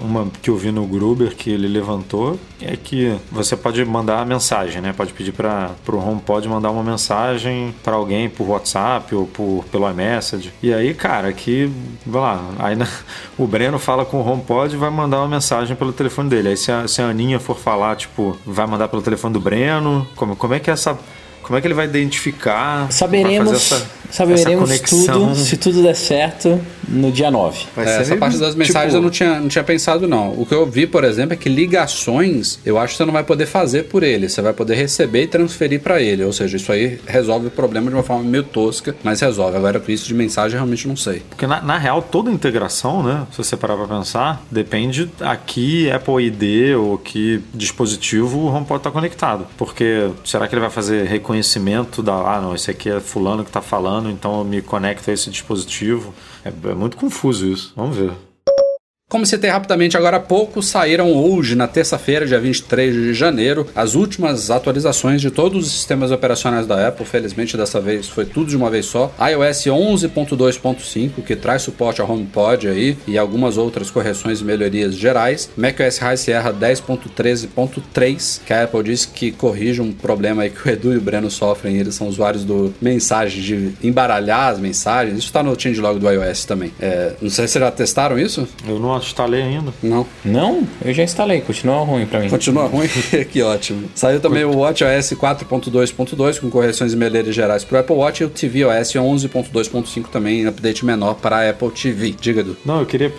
uma que eu vi no Gruber que ele levantou é que você pode mandar mensagem, né? Pode pedir para o HomePod mandar uma mensagem para alguém por WhatsApp ou por, pelo iMessage. E aí, cara, que, vai lá, aí na- o Breno fala com o HomePod e vai mandar uma mensagem pelo telefone dele. Aí se a, se a Aninha for falar, tipo, vai mandar pelo telefone do Breno, como, como é que é essa... Como é que ele vai identificar? Saberemos, essa, saberemos essa tudo, se tudo der certo, no dia 9. Vai É, essa meio, parte das mensagens tipo, eu não tinha, não tinha pensado, não. O que eu vi, por exemplo, é que ligações eu acho que você não vai poder fazer por ele. Você vai poder receber e transferir para ele. Ou seja, isso aí resolve o problema de uma forma meio tosca, mas resolve. Agora, com isso de mensagem, eu realmente não sei. Porque na, na real, toda integração, né? Se você parar pra pensar, depende a que Apple ID ou que dispositivo o HomePod tá conectado. Porque será que ele vai fazer reconhecimento da. Ah, não, esse aqui é fulano que tá falando, então eu me conecto a esse dispositivo. É, é muito confuso isso. Vamos ver. Como citei rapidamente agora há pouco, saíram hoje, na terça-feira, dia 23 de janeiro, as últimas atualizações de todos os sistemas operacionais da Apple. Felizmente, dessa vez foi tudo de uma vez só. iOS 11.2.5, que traz suporte ao HomePod aí, e algumas outras correções e melhorias gerais. macOS High Sierra 10.13.3, que a Apple disse que corrige um problema aí que o Edu e o Breno sofrem. Eles são usuários do mensagens, de embaralhar as mensagens. Isso está no changelog do iOS também. É, não sei se já testaram isso? Eu não, instalei ainda. Não. Não? Eu já instalei, continua ruim pra mim. Continua ruim? que ótimo. Saiu também o WatchOS 4.2.2 com correções e melhorias gerais para o Apple Watch e o tvOS 11.2.5 também, update menor para a Apple TV. Diga, Du. Não, eu queria.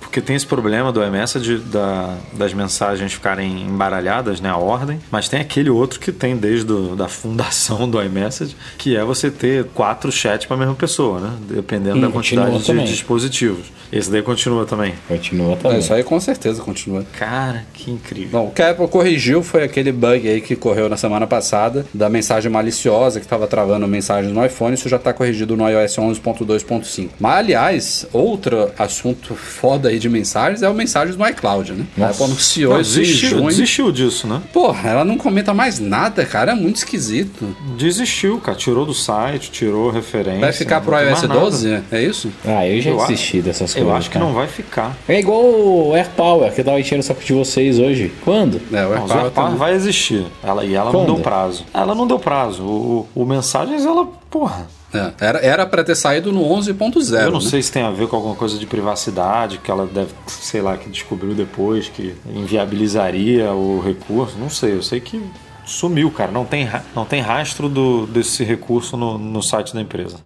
porque tem esse problema do iMessage da, das mensagens ficarem embaralhadas, né? A ordem. Mas tem aquele outro que tem desde a da fundação do iMessage, que é você ter quatro chats para a mesma pessoa, né? Dependendo Hum, da quantidade continua de também. dispositivos. Esse daí continua também. Continua também. isso aí com certeza continua. Cara, que incrível. Bom, o que a Apple corrigiu foi aquele bug aí que correu na semana passada da mensagem maliciosa que estava travando mensagens no iPhone. Isso já está corrigido no iOS 11.2.5. Mas, aliás, outro assunto foda aí de mensagens é o mensagens no iCloud, né? A Apple anunciou Não, isso em desistiu, junho. desistiu disso, né? Porra, ela não comenta mais nada, cara. É muito esquisito. Desistiu, cara. Tirou do site, tirou referência. Vai ficar pro não iOS mais nada. 12? É isso? Ah, eu já Eu desisti dessas coisas. Eu acho que cara. não vai ficar. É igual o AirPower, que eu tava enchendo o saco de vocês hoje. Quando? É, o Não, o AirPower Zerpar também. vai existir. Ela, e ela Quando? não deu prazo. Ela não deu prazo. O, o, o Mensagens, ela, porra. É, era, era pra ter saído no 11.0. eu não né? sei se tem a ver com alguma coisa de privacidade que ela deve, sei lá, que descobriu depois, que inviabilizaria o recurso. Não sei, eu sei que sumiu, cara. Não tem, não tem rastro do, desse recurso no, no site da empresa.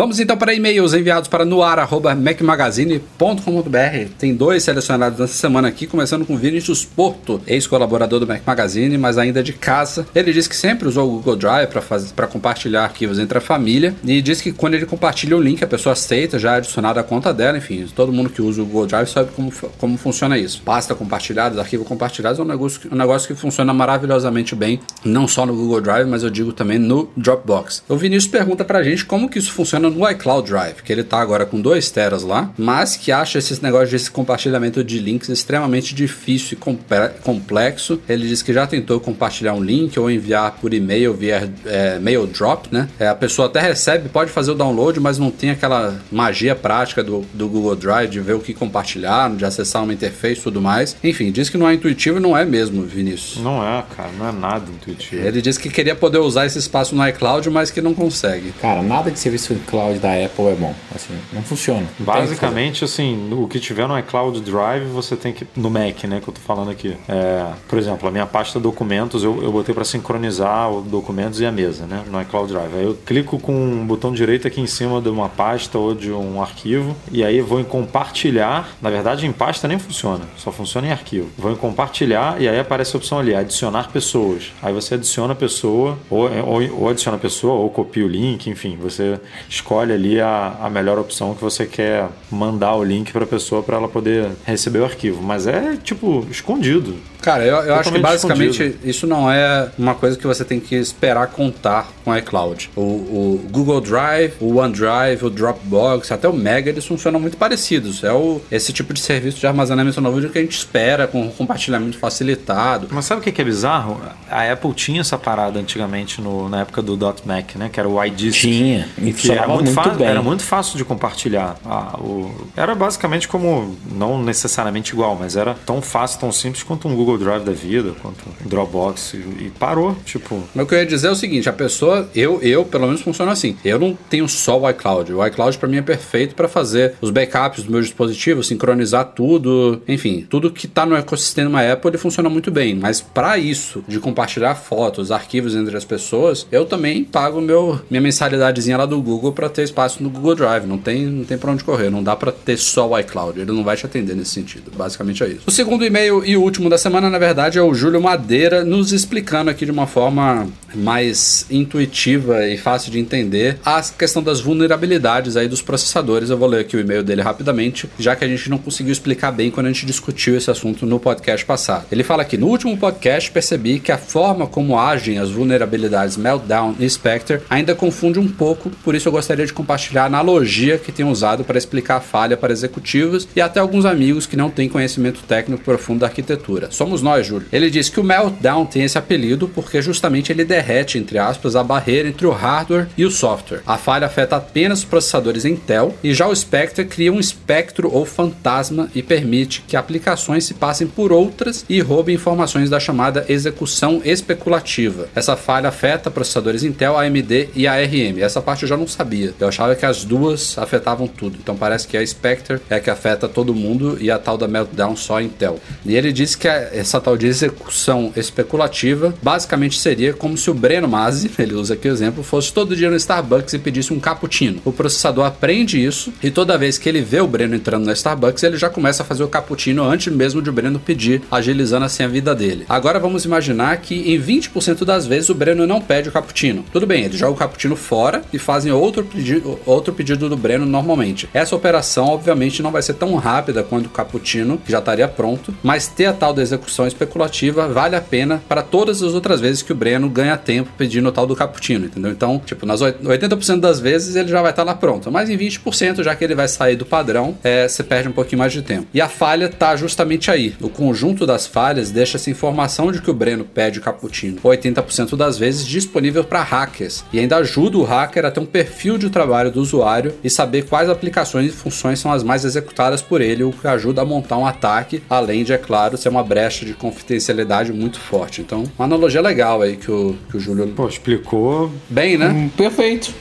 Vamos então para e-mails enviados para noar.macmagazine.com.br. Tem dois selecionados nessa semana aqui, começando com Vinícius Porto, ex-colaborador do Mac Magazine, mas ainda de casa. Ele diz que sempre usou o Google Drive para compartilhar arquivos entre a família e diz que quando ele compartilha o link, a pessoa aceita, já é adicionado à conta dela. Enfim, todo mundo que usa o Google Drive sabe como, como funciona isso. Pasta compartilhada, arquivo compartilhado é um negócio, um negócio que funciona maravilhosamente bem, não só no Google Drive, mas eu digo também no Dropbox. O Vinícius pergunta pra gente como que isso funciona no iCloud Drive, que ele tá agora com 2 teras lá, mas que acha esses negócios desse compartilhamento de links extremamente difícil e complexo. Ele diz que já tentou compartilhar um link ou enviar por e-mail via é, mail drop, né? É, a pessoa até recebe, pode fazer o download, mas não tem aquela magia prática do, do Google Drive de ver o que compartilhar, de acessar uma interface e tudo mais. Enfim, diz que não é intuitivo e não é mesmo, Vinícius. Não é, cara. Não é nada intuitivo. Ele diz que queria poder usar esse espaço no iCloud, mas que não consegue. Cara, nada de serviço em cloud da Apple é bom. Assim, não funciona. Não o Basicamente, assim, o que tiver no iCloud Drive, você tem que. No Mac, né, que eu tô falando aqui. É, por exemplo, a minha pasta documentos, eu, eu botei para sincronizar os documentos e a mesa, né, no iCloud Drive. Aí eu clico com um botão direito aqui em cima de uma pasta ou de um arquivo, e aí vou em compartilhar. Na verdade, em pasta nem funciona, só funciona em arquivo. Vou em compartilhar e aí aparece a opção ali, adicionar pessoas. Aí você adiciona a pessoa, ou, ou, ou adiciona a pessoa, ou copia o link, enfim, você escolhe ali a, a melhor opção que você quer mandar o link para a pessoa para ela poder receber o arquivo. Mas é tipo escondido. Cara, eu, eu acho que basicamente escondido. isso não é uma coisa que você tem que esperar contar com o iCloud. O, o Google Drive, o OneDrive, o Dropbox, até o Mega, eles funcionam muito parecidos. É o, esse tipo de serviço de armazenamento novo que a gente espera, com compartilhamento facilitado. Mas sabe o que é bizarro? A Apple tinha essa parada antigamente no- na época do .Mac, né? Que era o iDisk. Tinha, e Que funcionava era muito, muito fácil, bem. era muito fácil de compartilhar. Ah, o- era basicamente como, não necessariamente igual, mas era tão fácil, tão simples quanto um Google Drive da vida, quanto um Dropbox. E, e parou, tipo... Mas o que eu ia dizer é o seguinte, a pessoa, eu, eu pelo menos funciona assim. Eu não tenho só o iCloud. O iCloud para mim é perfeito para fazer os backups dos meus dispositivos, sincronizar tudo, enfim, tudo que tá no ecossistema Apple ele funciona muito bem. Mas para isso, de compartilhar fotos, arquivos entre as pessoas, eu também pago meu minha mensalidadezinha lá do Google para ter espaço no Google Drive. Não tem, não tem para onde correr. Não dá para ter só o iCloud. Ele não vai te atender nesse sentido. Basicamente é isso. O segundo e-mail e último da semana, na verdade, é o Júlio Madeira nos explicando aqui de uma forma mais intuitiva e fácil de entender a questão das vulnerabilidades aí dos processadores. Eu vou ler aqui o e-mail dele rapidamente, já que a gente não conseguiu explicar bem quando a gente discutiu esse assunto no podcast passado. Ele fala aqui: no último podcast percebi que a forma como agem as vulnerabilidades Meltdown e Spectre ainda confunde um pouco, por isso eu gostaria de compartilhar a analogia que tenho usado para explicar a falha para executivos e até alguns amigos que não têm conhecimento técnico profundo da arquitetura. Somos nós, Júlio. Ele diz que o Meltdown tem esse apelido porque justamente ele derrete, entre aspas, a barreira entre o hardware e o software. A falha afeta apenas processadores Intel e já o Spectre cria um espectro ou fantasma e permite que aplicações se passem por outras e roubem informações da chamada execução especulativa. Essa falha afeta processadores Intel, AMD e ARM. Essa parte eu já não sabia. Sabia. Eu achava que as duas afetavam tudo. Então parece que a Spectre é a que afeta todo mundo e a tal da Meltdown só a Intel. E ele disse que essa tal de execução especulativa basicamente seria como se o Breno Masi, ele usa aqui o exemplo, fosse todo dia no Starbucks e pedisse um cappuccino. O processador aprende isso e toda vez que ele vê o Breno entrando no Starbucks, ele já começa a fazer o cappuccino antes mesmo de o Breno pedir, agilizando assim a vida dele. Agora vamos imaginar que em 20% das vezes o Breno não pede o cappuccino. Tudo bem, ele joga o cappuccino fora e fazem outro pedido, outro pedido do Breno normalmente. Essa operação, obviamente, não vai ser tão rápida quanto o cappuccino, que já estaria pronto, mas ter a tal da execução especulativa vale a pena para todas as outras vezes que o Breno ganha tempo pedindo o tal do cappuccino, entendeu? Então, tipo, nas 80% das vezes ele já vai estar lá pronto, mas em 20%, já que ele vai sair do padrão, é, você perde um pouquinho mais de tempo. E a falha está justamente aí. O conjunto das falhas deixa essa informação de que o Breno pede o cappuccino 80% das vezes disponível para hackers e ainda ajuda o hacker a ter um perfil de trabalho do usuário e saber quais aplicações e funções são as mais executadas por ele, o que ajuda a montar um ataque, além de, é claro, ser uma brecha de confidencialidade muito forte. Então, uma analogia legal aí que o, que o Júlio. Pô, explicou. Bem, né? Hum, perfeito.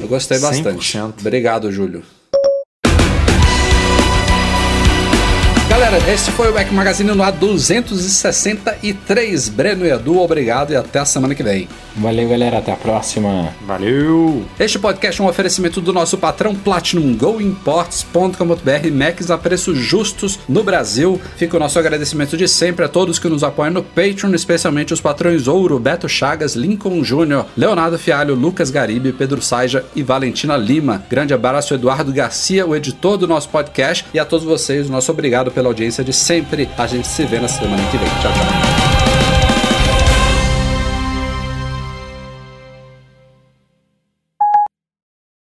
Eu gostei bastante. 100%. Obrigado, Júlio. Galera, esse foi o Mac Magazine no ar 263. Breno e Edu, obrigado e até a semana que vem. Valeu, galera. Até a próxima. Valeu! Este podcast é um oferecimento do nosso patrão Platinum GoImports.com.br Macs a preços justos no Brasil. Fica o nosso agradecimento de sempre a todos que nos apoiam no Patreon, especialmente os patrões Ouro, Beto Chagas, Lincoln Júnior, Leonardo Fialho, Lucas Garibe, Pedro Saija e Valentina Lima. Grande abraço Eduardo Garcia, o editor do nosso podcast, e a todos vocês, nosso obrigado pela audiência de sempre. A gente se vê na semana que vem. Tchau, tchau.